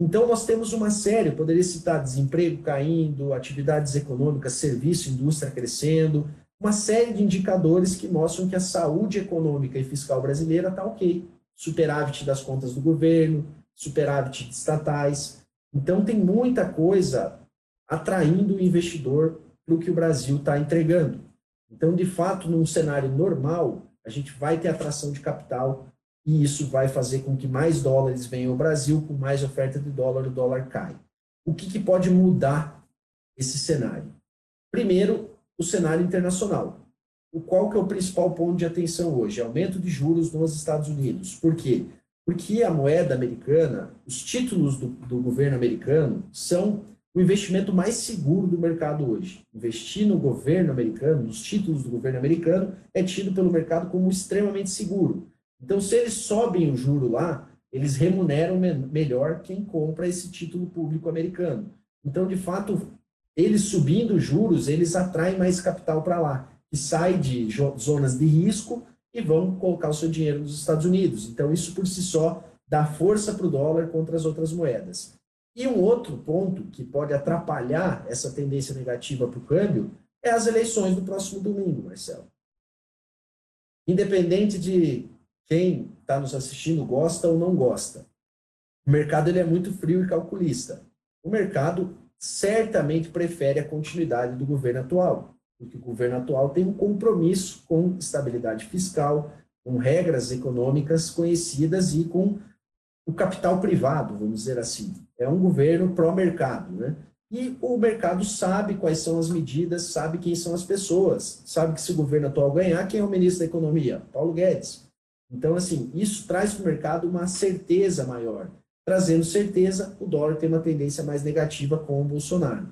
Então, nós temos uma série, poderia citar desemprego caindo, atividades econômicas, serviço, indústria crescendo, uma série de indicadores que mostram que a saúde econômica e fiscal brasileira está ok. Superávit das contas do governo, superávit estatais. Então, tem muita coisa atraindo o investidor para o que o Brasil está entregando. Então, de fato, num cenário normal, a gente vai ter atração de capital e isso vai fazer com que mais dólares venham ao Brasil, com mais oferta de dólar, o dólar cai. O que, que pode mudar esse cenário? Primeiro, o cenário internacional. O qual que é o principal ponto de atenção hoje? Aumento de juros nos Estados Unidos. Por quê? Porque a moeda americana, os títulos do, do governo americano são o investimento mais seguro do mercado hoje. Investir no governo americano, nos títulos do governo americano, é tido pelo mercado como extremamente seguro. Então, se eles sobem o juro lá, eles remuneram me melhor quem compra esse título público americano. Então, de fato, eles subindo juros, eles atraem mais capital para lá, que sai de zonas de risco e vão colocar o seu dinheiro nos Estados Unidos. Então, isso por si só dá força para o dólar contra as outras moedas. E um outro ponto que pode atrapalhar essa tendência negativa para o câmbio é as eleições do próximo domingo, Marcelo. Independente de quem está nos assistindo gosta ou não gosta. O mercado ele é muito frio e calculista. O mercado certamente prefere a continuidade do governo atual, porque o governo atual tem um compromisso com estabilidade fiscal, com regras econômicas conhecidas e com o capital privado, vamos dizer assim. É um governo pró-mercado, né? E o mercado sabe quais são as medidas, sabe quem são as pessoas, sabe que se o governo atual ganhar, quem é o ministro da Economia? Paulo Guedes. Então, assim, isso traz para o mercado uma certeza maior. Trazendo certeza, o dólar tem uma tendência mais negativa com o Bolsonaro.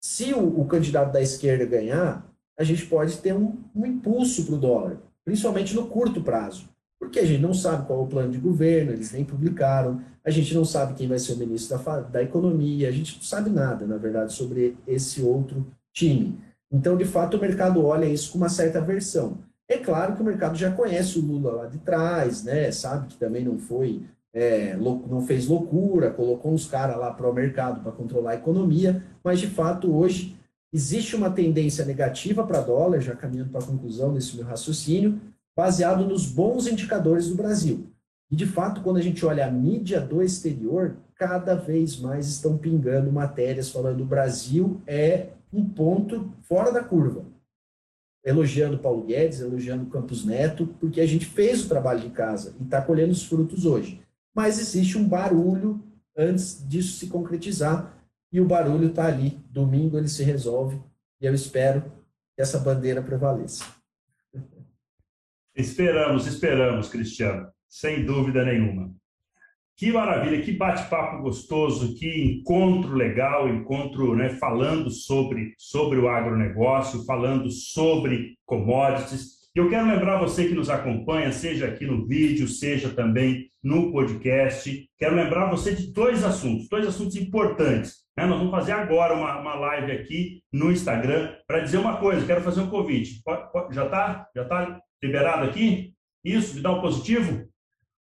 Se o, o candidato da esquerda ganhar, a gente pode ter um, um impulso para o dólar, principalmente no curto prazo. Porque a gente não sabe qual é o plano de governo, eles nem publicaram, a gente não sabe quem vai ser o ministro da, da Economia, a gente não sabe nada, na verdade, sobre esse outro time. Então, de fato, o mercado olha isso com uma certa aversão. É claro que o mercado já conhece o Lula lá de trás, né? Sabe que também não foi, é, não fez loucura, colocou uns caras lá para o mercado para controlar a economia, mas de fato hoje existe uma tendência negativa para dólar, já caminhando para a conclusão desse meu raciocínio, baseado nos bons indicadores do Brasil. E de fato, quando a gente olha a mídia do exterior, cada vez mais estão pingando matérias falando que o Brasil é um ponto fora da curva elogiando Paulo Guedes, elogiando Campos Neto, porque a gente fez o trabalho de casa e está colhendo os frutos hoje. Mas existe um barulho antes disso se concretizar e o barulho está ali. Domingo ele se resolve e eu espero que essa bandeira prevaleça. Esperamos, esperamos, Cristiano, sem dúvida nenhuma. Que maravilha, que bate-papo gostoso, que encontro legal, encontro né, falando sobre, sobre o agronegócio, falando sobre commodities. Eu quero lembrar você que nos acompanha, seja aqui no vídeo, seja também no podcast. Quero lembrar você de dois assuntos, dois assuntos importantes. Né? Nós vamos fazer agora uma, uma live aqui no Instagram para dizer uma coisa. Quero fazer um convite. Pode, pode, já está? Já está liberado aqui? Isso? Me dá um positivo?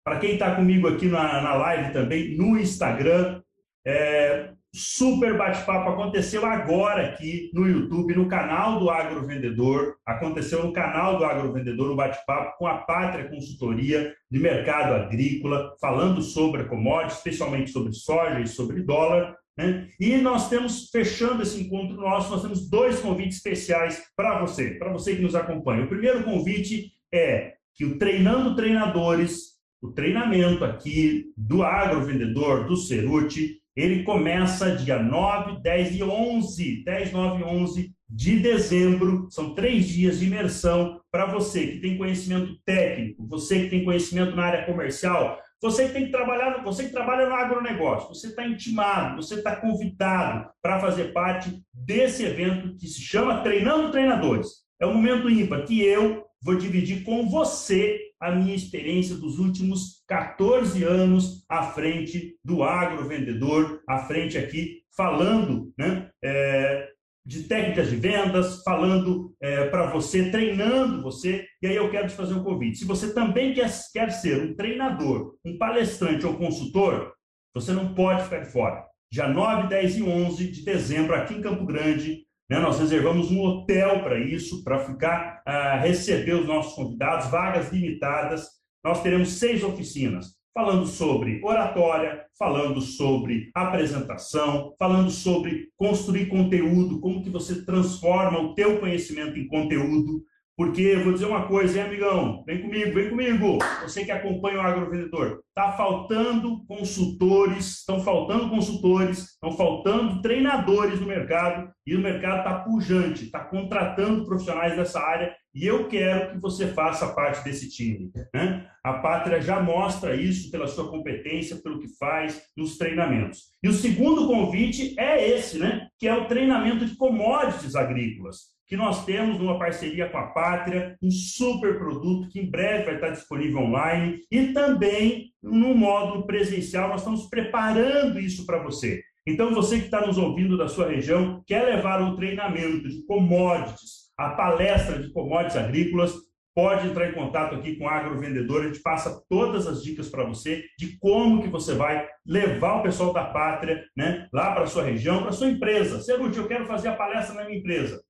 Para quem está comigo aqui na, na live também, no Instagram, é, super bate-papo aconteceu agora aqui no YouTube, no canal do Agrovendedor. Aconteceu no canal do Agrovendedor um bate-papo com a Pátria Consultoria de Mercado Agrícola, falando sobre a commodity, especialmente sobre soja e sobre dólar. Né? E nós temos, fechando esse encontro nosso, nós temos dois convites especiais para você, para você que nos acompanha. O primeiro convite é que o Treinando Treinadores, o treinamento aqui do Agrovendedor, do Ceruti, ele começa dia 9, 10 e 11, 10, 9 e 11 de dezembro. São três dias de imersão para você que tem conhecimento técnico, você que tem conhecimento na área comercial, você que tem que trabalhar, você que trabalha no agronegócio, você está intimado, você está convidado para fazer parte desse evento que se chama Treinando Treinadores. É um momento ímpar que eu vou dividir com você a minha experiência dos últimos 14 anos à frente do agrovendedor, à frente aqui, falando né, é, de técnicas de vendas, falando é, para você, treinando você. E aí eu quero te fazer um convite. Se você também quer, quer ser um treinador, um palestrante ou consultor, você não pode ficar de fora. Dia 9, 10 e 11 de dezembro, aqui em Campo Grande, né? Nós reservamos um hotel para isso, para ficar uh, receber os nossos convidados, vagas limitadas. Nós teremos seis oficinas, falando sobre oratória, falando sobre apresentação, falando sobre construir conteúdo, como que você transforma o teu conhecimento em conteúdo. Porque eu vou dizer uma coisa, hein, amigão? Vem comigo, vem comigo. Você que acompanha o agrovendedor. Está faltando consultores, estão faltando consultores, estão faltando treinadores no mercado e o mercado está pujante, está contratando profissionais dessa área e eu quero que você faça parte desse time. Né? A Pátria já mostra isso pela sua competência, pelo que faz nos treinamentos. E o segundo convite é esse, né? que é o treinamento de commodities agrícolas que nós temos numa parceria com a Pátria, um super produto que em breve vai estar disponível online e também no módulo presencial. Nós estamos preparando isso para você. Então, você que está nos ouvindo da sua região, quer levar o treinamento de commodities, a palestra de commodities agrícolas, pode entrar em contato aqui com o Agrovendedor, a gente passa todas as dicas para você de como que você vai levar o pessoal da pátria né, lá para a sua região, para a sua empresa. Ceruti, eu quero fazer a palestra na minha empresa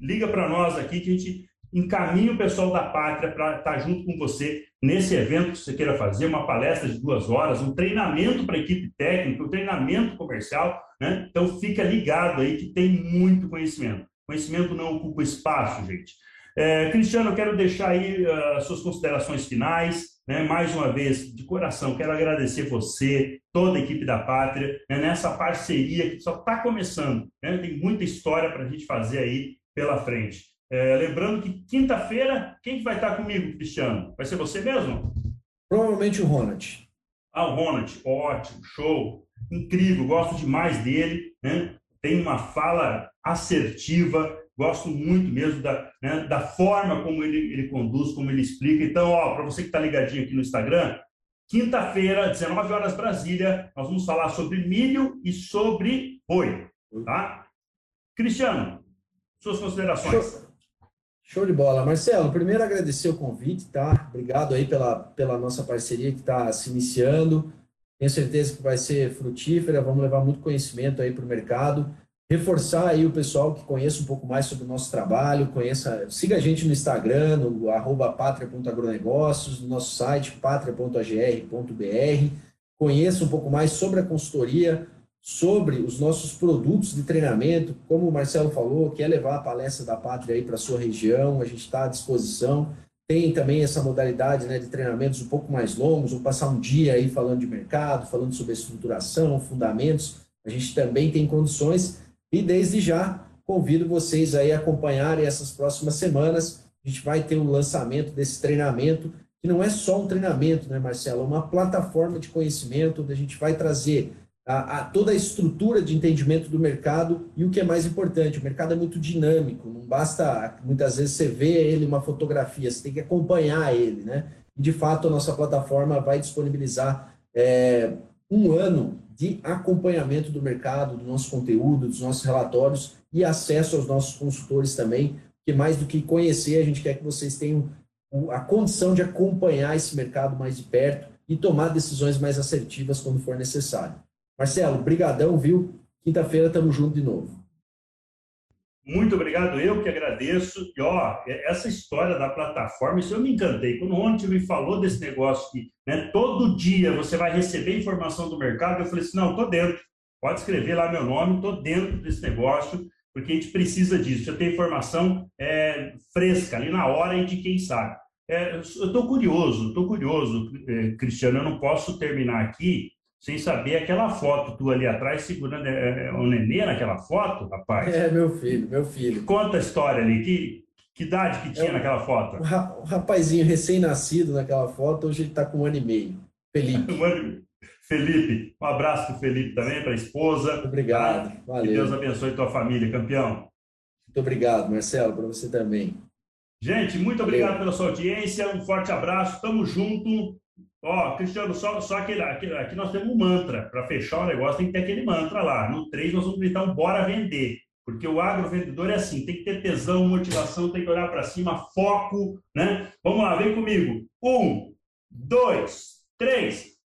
liga para nós aqui que a gente encaminha o pessoal da Pátria para estar tá junto com você nesse evento que você queira fazer, uma palestra de duas horas, um treinamento para a equipe técnica, um treinamento comercial. Né? Então, fica ligado aí que tem muito conhecimento. Conhecimento não ocupa espaço, gente. É, Cristiano, eu quero deixar aí uh, as suas considerações finais. Né? Mais uma vez, de coração, quero agradecer você, toda a equipe da Pátria, né? nessa parceria que só está começando. Né? Tem muita história para a gente fazer aí pela frente. É, lembrando que quinta-feira, quem que vai estar comigo, Cristiano? Vai ser você mesmo? Provavelmente o Ronald. Ah, o Ronald, ótimo, show, incrível, gosto demais dele, né? Tem uma fala assertiva, gosto muito mesmo da, né, da forma como ele, ele conduz, como ele explica. Então, ó, para você que está ligadinho aqui no Instagram, quinta-feira, 19 horas Brasília, nós vamos falar sobre milho e sobre boi, tá? Cristiano, suas considerações. Show, de bola. Marcelo, primeiro agradecer o convite, tá? Obrigado aí pela, pela nossa parceria que está se iniciando. Tenho certeza que vai ser frutífera, vamos levar muito conhecimento aí para o mercado. Reforçar aí o pessoal que conheça um pouco mais sobre o nosso trabalho, conheça, siga a gente no Instagram, no arroba patria.agronegócios, no nosso site patria.agr.br, conheça um pouco mais sobre a consultoria, sobre os nossos produtos de treinamento, como o Marcelo falou, quer levar a palestra da Pátria aí para sua região, a gente está à disposição. Tem também essa modalidade né, de treinamentos um pouco mais longos, ou passar um dia aí falando de mercado, falando sobre estruturação, fundamentos. A gente também tem condições e desde já convido vocês aí a acompanharem essas próximas semanas. A gente vai ter o um lançamento desse treinamento, que não é só um treinamento, né, Marcelo? É uma plataforma de conhecimento onde a gente vai trazer a, a, toda a estrutura de entendimento do mercado e o que é mais importante, o mercado é muito dinâmico, não basta muitas vezes você ver ele uma fotografia, você tem que acompanhar ele, né? E de fato a nossa plataforma vai disponibilizar é, um ano de acompanhamento do mercado, do nosso conteúdo, dos nossos relatórios e acesso aos nossos consultores também, que mais do que conhecer, a gente quer que vocês tenham a condição de acompanhar esse mercado mais de perto e tomar decisões mais assertivas quando for necessário. Marcelo, brigadão, viu? Quinta-feira estamos juntos de novo. Muito obrigado, eu que agradeço. E ó, essa história da plataforma, isso eu me encantei. Quando ontem me falou desse negócio que né, todo dia você vai receber informação do mercado, eu falei assim: não, estou dentro. Pode escrever lá meu nome, estou dentro desse negócio, porque a gente precisa disso. Já tem informação é, fresca ali na hora e de quem sabe. É, eu estou curioso, estou curioso, é, Cristiano. Eu não posso terminar aqui sem saber aquela foto tu ali atrás segurando é, é, o nenê naquela foto, rapaz. É, meu filho, meu filho. Conta a história ali, que, que idade que tinha é, naquela foto? O, rapazinho recém-nascido naquela foto, hoje ele está com um ano e meio. Felipe. Felipe, um abraço para o Felipe também, para a esposa. Obrigado, tá? valeu. Que Deus abençoe tua família, campeão. Muito obrigado, Marcelo, para você também. Gente, muito obrigado pela sua audiência, um forte abraço, tamo junto. Ó, Cristiano, só, só aquele, aquele, aqui nós temos um mantra. Para fechar o negócio, tem que ter aquele mantra lá. No 3, nós vamos gritar um bora vender. Porque o agrovendedor é assim, tem que ter tesão, motivação, tem que olhar para cima, foco, né? Vamos lá, vem comigo. Um, dois, três.